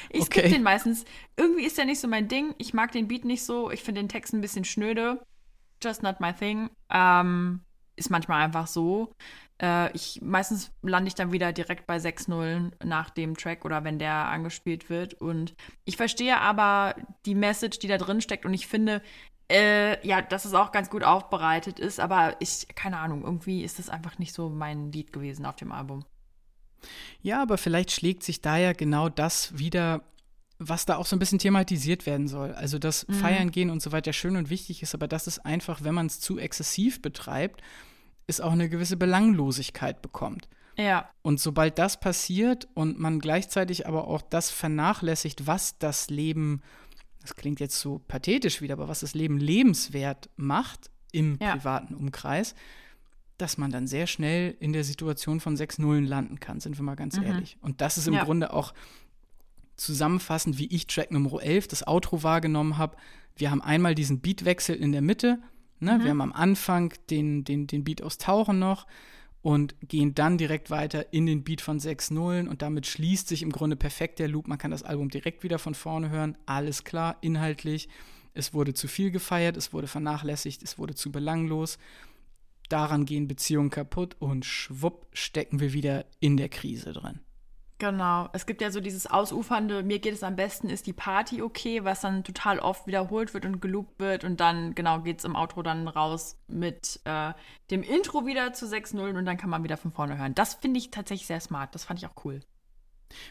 ich okay. skippe den meistens. Irgendwie ist der nicht so mein Ding. Ich mag den Beat nicht so. Ich finde den Text ein bisschen schnöde. Just not my thing. Ähm, ist manchmal einfach so. Äh, ich, meistens lande ich dann wieder direkt bei 6-0 nach dem Track oder wenn der angespielt wird. Und ich verstehe aber die Message, die da drin steckt. Und ich finde, äh, ja, dass es auch ganz gut aufbereitet ist. Aber ich, keine Ahnung, irgendwie ist das einfach nicht so mein Lied gewesen auf dem Album. Ja, aber vielleicht schlägt sich da ja genau das wieder, was da auch so ein bisschen thematisiert werden soll. Also, dass mhm. Feiern gehen und so weiter schön und wichtig ist, aber das ist einfach, wenn man es zu exzessiv betreibt, es auch eine gewisse Belanglosigkeit bekommt. Ja. Und sobald das passiert und man gleichzeitig aber auch das vernachlässigt, was das Leben, das klingt jetzt so pathetisch wieder, aber was das Leben lebenswert macht im ja. privaten Umkreis, dass man dann sehr schnell in der Situation von sechs Nullen landen kann, sind wir mal ganz mhm. ehrlich. Und das ist im ja. Grunde auch zusammenfassend, wie ich Track Nummer 11, das Outro wahrgenommen habe. Wir haben einmal diesen Beatwechsel in der Mitte Ne? Mhm. Wir haben am Anfang den, den, den Beat aus Tauchen noch und gehen dann direkt weiter in den Beat von 6 Nullen und damit schließt sich im Grunde perfekt der Loop. Man kann das Album direkt wieder von vorne hören. Alles klar, inhaltlich. Es wurde zu viel gefeiert, es wurde vernachlässigt, es wurde zu belanglos. Daran gehen Beziehungen kaputt und schwupp stecken wir wieder in der Krise drin. Genau. Es gibt ja so dieses ausufernde, mir geht es am besten, ist die Party okay, was dann total oft wiederholt wird und geloopt wird und dann, genau, geht es im Outro dann raus mit äh, dem Intro wieder zu 6-0 und dann kann man wieder von vorne hören. Das finde ich tatsächlich sehr smart. Das fand ich auch cool.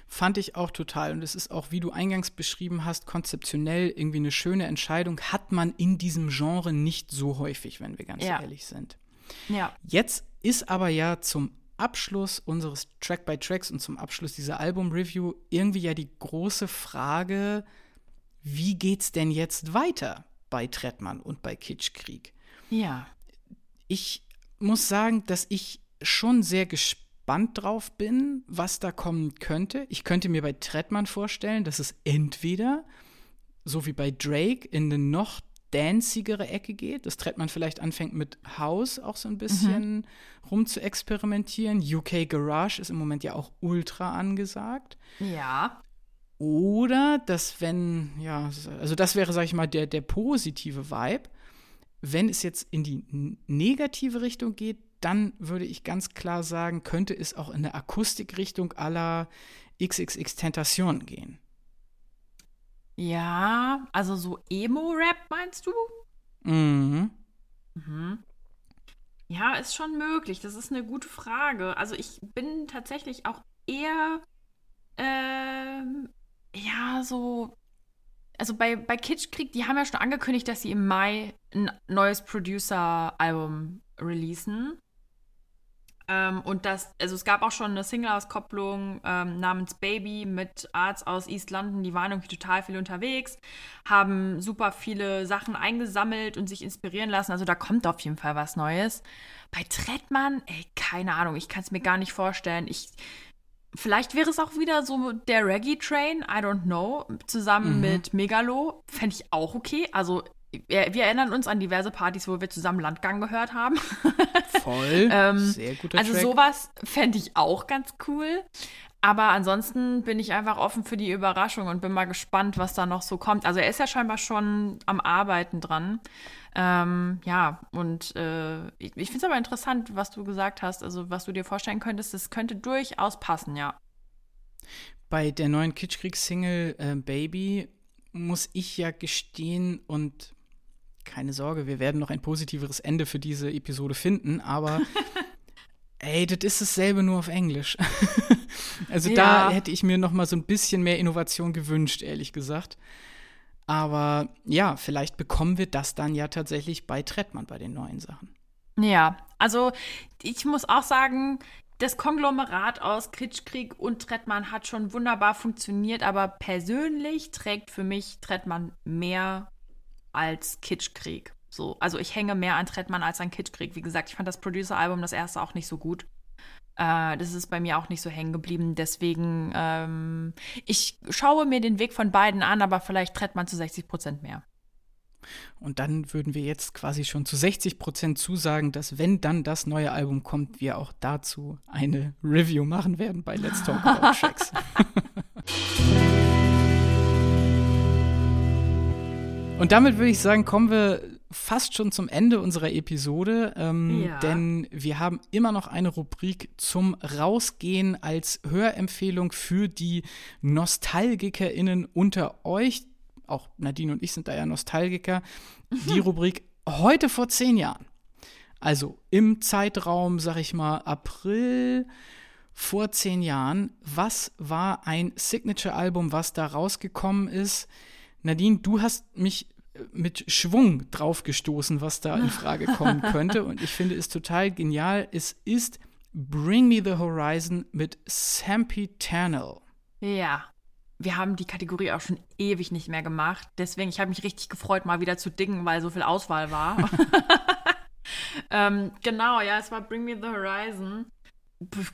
Fand ich auch total. Und es ist auch, wie du eingangs beschrieben hast, konzeptionell irgendwie eine schöne Entscheidung. Hat man in diesem Genre nicht so häufig, wenn wir ganz ja. ehrlich sind. Ja. Jetzt ist aber ja zum Abschluss unseres Track by Tracks und zum Abschluss dieser Album-Review irgendwie ja die große Frage, wie geht's denn jetzt weiter bei Trettmann und bei Kitschkrieg? Ja. Ich muss sagen, dass ich schon sehr gespannt drauf bin, was da kommen könnte. Ich könnte mir bei Trettmann vorstellen, dass es entweder so wie bei Drake in eine noch dancigere Ecke geht, dass Trettmann vielleicht anfängt mit House auch so ein bisschen mhm. rum zu experimentieren. UK Garage ist im Moment ja auch ultra angesagt. Ja. Oder dass wenn, ja, also das wäre, sag ich mal, der, der positive Vibe. Wenn es jetzt in die negative Richtung geht, dann würde ich ganz klar sagen, könnte es auch in eine Akustikrichtung aller XXX Tentation gehen. Ja, also so Emo-Rap meinst du? Mhm. Mhm. Ja, ist schon möglich. Das ist eine gute Frage. Also ich bin tatsächlich auch eher, ähm, ja, so. Also bei, bei Kitschkrieg, die haben ja schon angekündigt, dass sie im Mai ein neues Producer-Album releasen. Ähm, und das, also es gab auch schon eine Single-Auskopplung ähm, namens Baby mit Arts aus East London, die waren irgendwie total viel unterwegs, haben super viele Sachen eingesammelt und sich inspirieren lassen. Also da kommt auf jeden Fall was Neues. Bei Trettmann, ey, keine Ahnung, ich kann es mir gar nicht vorstellen. Ich, vielleicht wäre es auch wieder so der Reggae-Train, I don't know, zusammen mhm. mit Megalo. Fände ich auch okay. Also wir, wir, erinnern uns an diverse Partys, wo wir zusammen Landgang gehört haben. Voll. ähm, Sehr guter Also Track. sowas fände ich auch ganz cool. Aber ansonsten bin ich einfach offen für die Überraschung und bin mal gespannt, was da noch so kommt. Also er ist ja scheinbar schon am Arbeiten dran. Ähm, ja, und äh, ich, ich finde es aber interessant, was du gesagt hast, also was du dir vorstellen könntest, das könnte durchaus passen, ja. Bei der neuen Kitschkriegs-Single äh, Baby muss ich ja gestehen und keine Sorge, wir werden noch ein positiveres Ende für diese Episode finden, aber ey, das ist dasselbe nur auf Englisch. also ja. da hätte ich mir noch mal so ein bisschen mehr Innovation gewünscht, ehrlich gesagt. Aber ja, vielleicht bekommen wir das dann ja tatsächlich bei Trettmann bei den neuen Sachen. Ja, also ich muss auch sagen, das Konglomerat aus Kitschkrieg und Trettmann hat schon wunderbar funktioniert, aber persönlich trägt für mich Trettmann mehr als Kitschkrieg. So, also ich hänge mehr an Trettmann als an Kitschkrieg. Wie gesagt, ich fand das Producer-Album, das erste, auch nicht so gut. Äh, das ist bei mir auch nicht so hängen geblieben. Deswegen, ähm, ich schaue mir den Weg von beiden an, aber vielleicht tritt man zu 60 Prozent mehr. Und dann würden wir jetzt quasi schon zu 60 Prozent zusagen, dass wenn dann das neue Album kommt, wir auch dazu eine Review machen werden bei Let's Talk About Tracks. Und damit würde ich sagen, kommen wir fast schon zum Ende unserer Episode, ähm, ja. denn wir haben immer noch eine Rubrik zum Rausgehen als Hörempfehlung für die NostalgikerInnen unter euch. Auch Nadine und ich sind da ja Nostalgiker. Die Rubrik heute vor zehn Jahren. Also im Zeitraum, sag ich mal, April vor zehn Jahren. Was war ein Signature-Album, was da rausgekommen ist? Nadine, du hast mich äh, mit Schwung draufgestoßen, was da in Frage kommen könnte. Und ich finde es total genial. Es ist Bring Me the Horizon mit Sempiternal. Ja. Wir haben die Kategorie auch schon ewig nicht mehr gemacht. Deswegen, ich habe mich richtig gefreut, mal wieder zu dingen, weil so viel Auswahl war. ähm, genau, ja, es war Bring Me the Horizon.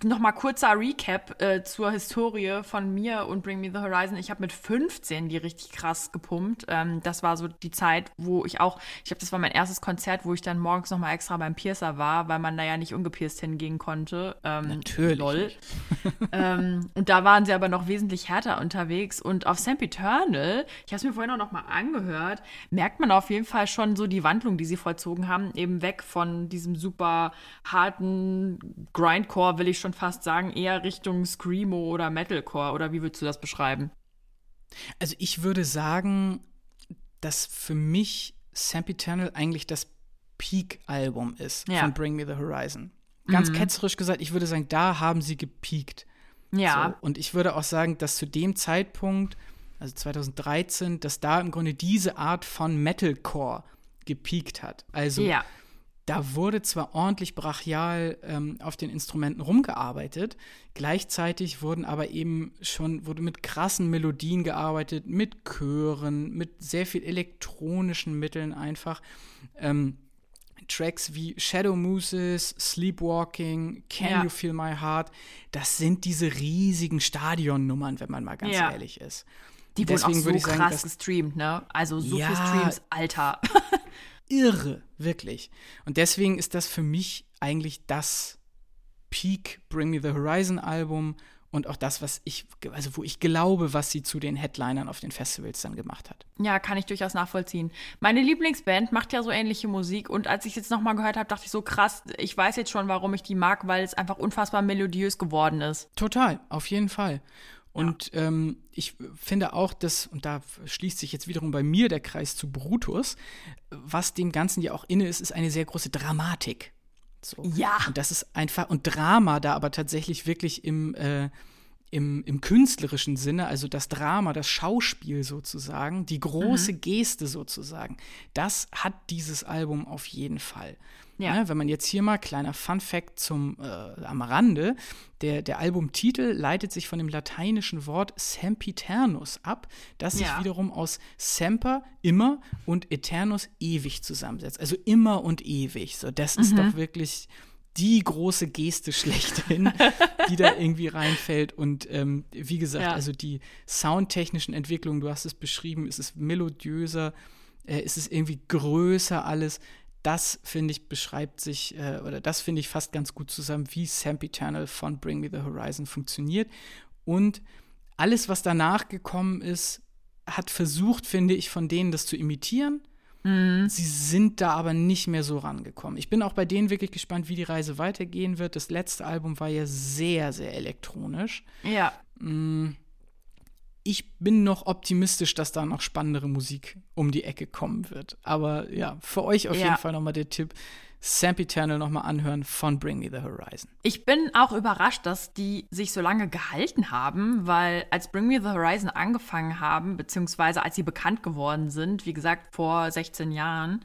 Nochmal kurzer Recap äh, zur Historie von mir und Bring Me the Horizon. Ich habe mit 15 die richtig krass gepumpt. Ähm, das war so die Zeit, wo ich auch, ich glaube, das war mein erstes Konzert, wo ich dann morgens nochmal extra beim Piercer war, weil man da ja nicht ungepierst hingehen konnte. Ähm, Natürlich. Lol. ähm, und da waren sie aber noch wesentlich härter unterwegs. Und auf Sempiternal, ich habe es mir vorhin auch nochmal angehört, merkt man auf jeden Fall schon so die Wandlung, die sie vollzogen haben, eben weg von diesem super harten Grindcore will ich schon fast sagen, eher Richtung Screamo oder Metalcore. Oder wie würdest du das beschreiben? Also ich würde sagen, dass für mich Sempiternal eigentlich das Peak-Album ist ja. von Bring Me the Horizon. Ganz mhm. ketzerisch gesagt, ich würde sagen, da haben sie gepiekt. Ja. So, und ich würde auch sagen, dass zu dem Zeitpunkt, also 2013, dass da im Grunde diese Art von Metalcore gepiekt hat. Also ja da wurde zwar ordentlich brachial ähm, auf den Instrumenten rumgearbeitet, gleichzeitig wurden aber eben schon, wurde mit krassen Melodien gearbeitet, mit Chören, mit sehr viel elektronischen Mitteln einfach. Ähm, Tracks wie Shadow Mooses, Sleepwalking, Can ja. You Feel My Heart, das sind diese riesigen Stadionnummern, wenn man mal ganz ja. ehrlich ist. Die wurden auch so sagen, krass gestreamt, ne? Also so ja, viele Streams, Alter. irre, wirklich. Und deswegen ist das für mich eigentlich das Peak Bring Me the Horizon Album und auch das, was ich, also wo ich glaube, was sie zu den Headlinern auf den Festivals dann gemacht hat. Ja, kann ich durchaus nachvollziehen. Meine Lieblingsband macht ja so ähnliche Musik und als ich jetzt nochmal gehört habe, dachte ich so krass, ich weiß jetzt schon, warum ich die mag, weil es einfach unfassbar melodiös geworden ist. Total, auf jeden Fall. Und ja. ähm, ich finde auch, dass, und da schließt sich jetzt wiederum bei mir der Kreis zu Brutus, was dem Ganzen ja auch inne ist, ist eine sehr große Dramatik. So. Ja. Und das ist einfach, und Drama da aber tatsächlich wirklich im, äh, im, im künstlerischen Sinne, also das Drama, das Schauspiel sozusagen, die große mhm. Geste sozusagen, das hat dieses Album auf jeden Fall. Ja. Ne, wenn man jetzt hier mal, kleiner Fun Fact zum, äh, am Rande, der, der Albumtitel leitet sich von dem lateinischen Wort sempiternus ab, das sich ja. wiederum aus semper, immer, und eternus, ewig zusammensetzt. Also immer und ewig. So, das mhm. ist doch wirklich die große Geste schlechthin, die da irgendwie reinfällt. Und ähm, wie gesagt, ja. also die soundtechnischen Entwicklungen, du hast es beschrieben, es ist melodiöser, äh, es ist irgendwie größer alles das finde ich beschreibt sich äh, oder das finde ich fast ganz gut zusammen, wie Sempiternal von Bring Me the Horizon funktioniert und alles, was danach gekommen ist, hat versucht, finde ich, von denen das zu imitieren. Mhm. Sie sind da aber nicht mehr so rangekommen. Ich bin auch bei denen wirklich gespannt, wie die Reise weitergehen wird. Das letzte Album war ja sehr, sehr elektronisch. Ja. Mhm ich bin noch optimistisch, dass da noch spannendere Musik um die Ecke kommen wird. Aber ja, für euch auf ja. jeden Fall nochmal der Tipp. Sempiternal nochmal anhören von Bring Me the Horizon. Ich bin auch überrascht, dass die sich so lange gehalten haben, weil als Bring Me the Horizon angefangen haben, beziehungsweise als sie bekannt geworden sind, wie gesagt vor 16 Jahren,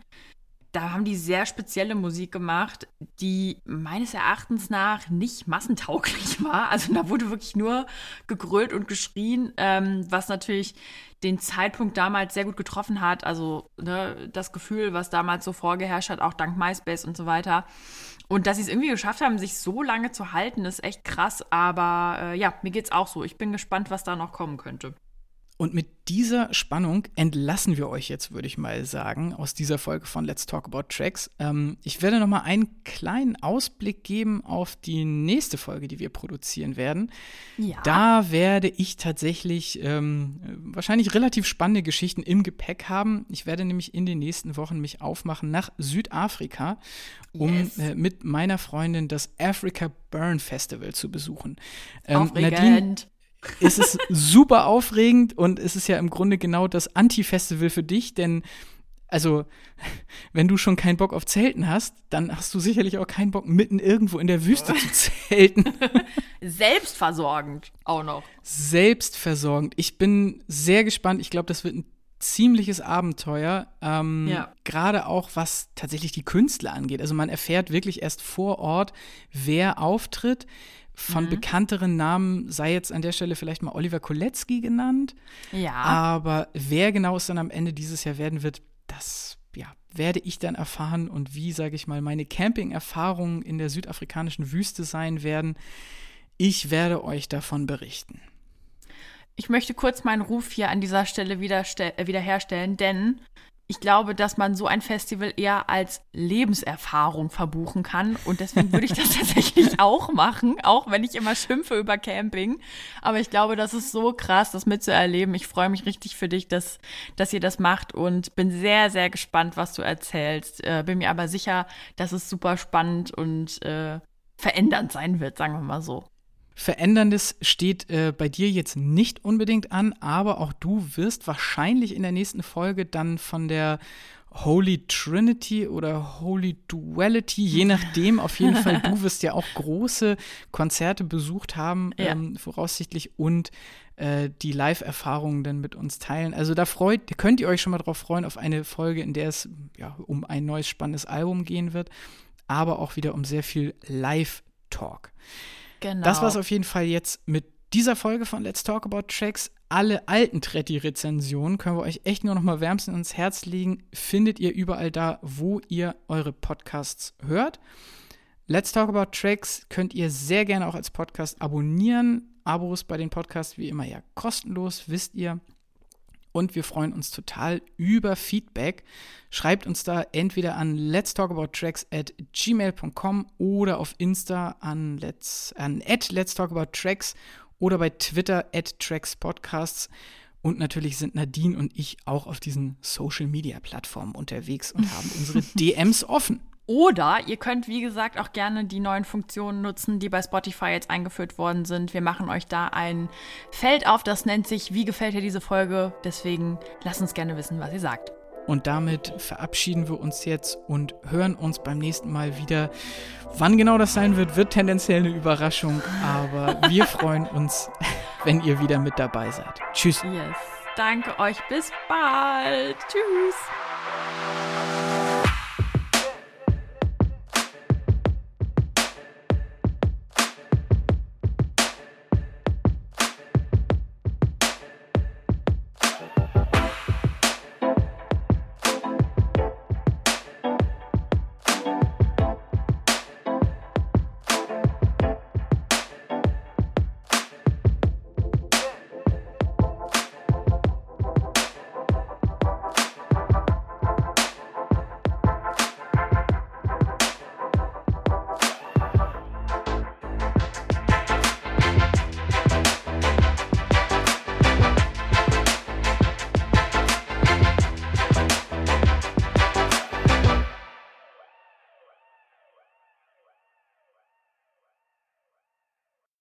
da haben die sehr spezielle Musik gemacht, die meines Erachtens nach nicht massentauglich war. Also da wurde wirklich nur gegrölt und geschrien, ähm, was natürlich den Zeitpunkt damals sehr gut getroffen hat. Also ne, das Gefühl, was damals so vorgeherrscht hat, auch dank MySpace und so weiter. Und dass sie es irgendwie geschafft haben, sich so lange zu halten, ist echt krass. Aber äh, ja, mir geht's auch so. Ich bin gespannt, was da noch kommen könnte. Und mit dieser Spannung entlassen wir euch jetzt, würde ich mal sagen, aus dieser Folge von Let's Talk About Tracks. Ähm, ich werde noch mal einen kleinen Ausblick geben auf die nächste Folge, die wir produzieren werden. Ja. Da werde ich tatsächlich ähm, wahrscheinlich relativ spannende Geschichten im Gepäck haben. Ich werde nämlich in den nächsten Wochen mich aufmachen nach Südafrika, um yes. äh, mit meiner Freundin das Africa Burn Festival zu besuchen. Ähm, Aufregend. Nadine, es ist super aufregend und es ist ja im Grunde genau das Anti-Festival für dich, denn also, wenn du schon keinen Bock auf Zelten hast, dann hast du sicherlich auch keinen Bock, mitten irgendwo in der Wüste zu zelten. Selbstversorgend auch noch. Selbstversorgend. Ich bin sehr gespannt. Ich glaube, das wird ein ziemliches Abenteuer. Ähm, ja. Gerade auch, was tatsächlich die Künstler angeht. Also man erfährt wirklich erst vor Ort, wer auftritt. Von mhm. bekannteren Namen sei jetzt an der Stelle vielleicht mal Oliver Kolecki genannt. Ja. Aber wer genau es dann am Ende dieses Jahr werden wird, das ja, werde ich dann erfahren und wie, sage ich mal, meine Camping-Erfahrungen in der südafrikanischen Wüste sein werden. Ich werde euch davon berichten. Ich möchte kurz meinen Ruf hier an dieser Stelle äh, wiederherstellen, denn ich glaube, dass man so ein Festival eher als Lebenserfahrung verbuchen kann. Und deswegen würde ich das tatsächlich auch machen, auch wenn ich immer schimpfe über Camping. Aber ich glaube, das ist so krass, das mitzuerleben. Ich freue mich richtig für dich, dass, dass ihr das macht und bin sehr, sehr gespannt, was du erzählst. Äh, bin mir aber sicher, dass es super spannend und äh, verändernd sein wird, sagen wir mal so. Veränderndes steht äh, bei dir jetzt nicht unbedingt an, aber auch du wirst wahrscheinlich in der nächsten Folge dann von der Holy Trinity oder Holy Duality, je nachdem, auf jeden Fall, du wirst ja auch große Konzerte besucht haben, ja. ähm, voraussichtlich, und äh, die Live-Erfahrungen dann mit uns teilen. Also da freut, könnt ihr euch schon mal drauf freuen, auf eine Folge, in der es ja, um ein neues spannendes Album gehen wird, aber auch wieder um sehr viel Live-Talk. Genau. Das war es auf jeden Fall jetzt mit dieser Folge von Let's Talk About Tracks. Alle alten Tretti-Rezensionen können wir euch echt nur noch mal wärmstens ins Herz legen. Findet ihr überall da, wo ihr eure Podcasts hört. Let's Talk About Tracks könnt ihr sehr gerne auch als Podcast abonnieren. Abos bei den Podcasts wie immer ja kostenlos, wisst ihr und wir freuen uns total über Feedback. Schreibt uns da entweder an let's talk about tracks at gmail.com oder auf Insta an let's, an at let's talk about tracks oder bei Twitter at tracks podcasts. Und natürlich sind Nadine und ich auch auf diesen Social Media Plattformen unterwegs und haben unsere DMs offen. Oder ihr könnt, wie gesagt, auch gerne die neuen Funktionen nutzen, die bei Spotify jetzt eingeführt worden sind. Wir machen euch da ein Feld auf, das nennt sich, wie gefällt dir diese Folge? Deswegen lasst uns gerne wissen, was ihr sagt. Und damit verabschieden wir uns jetzt und hören uns beim nächsten Mal wieder. Wann genau das sein wird, wird tendenziell eine Überraschung, aber wir freuen uns, wenn ihr wieder mit dabei seid. Tschüss. Yes. Danke euch. Bis bald. Tschüss.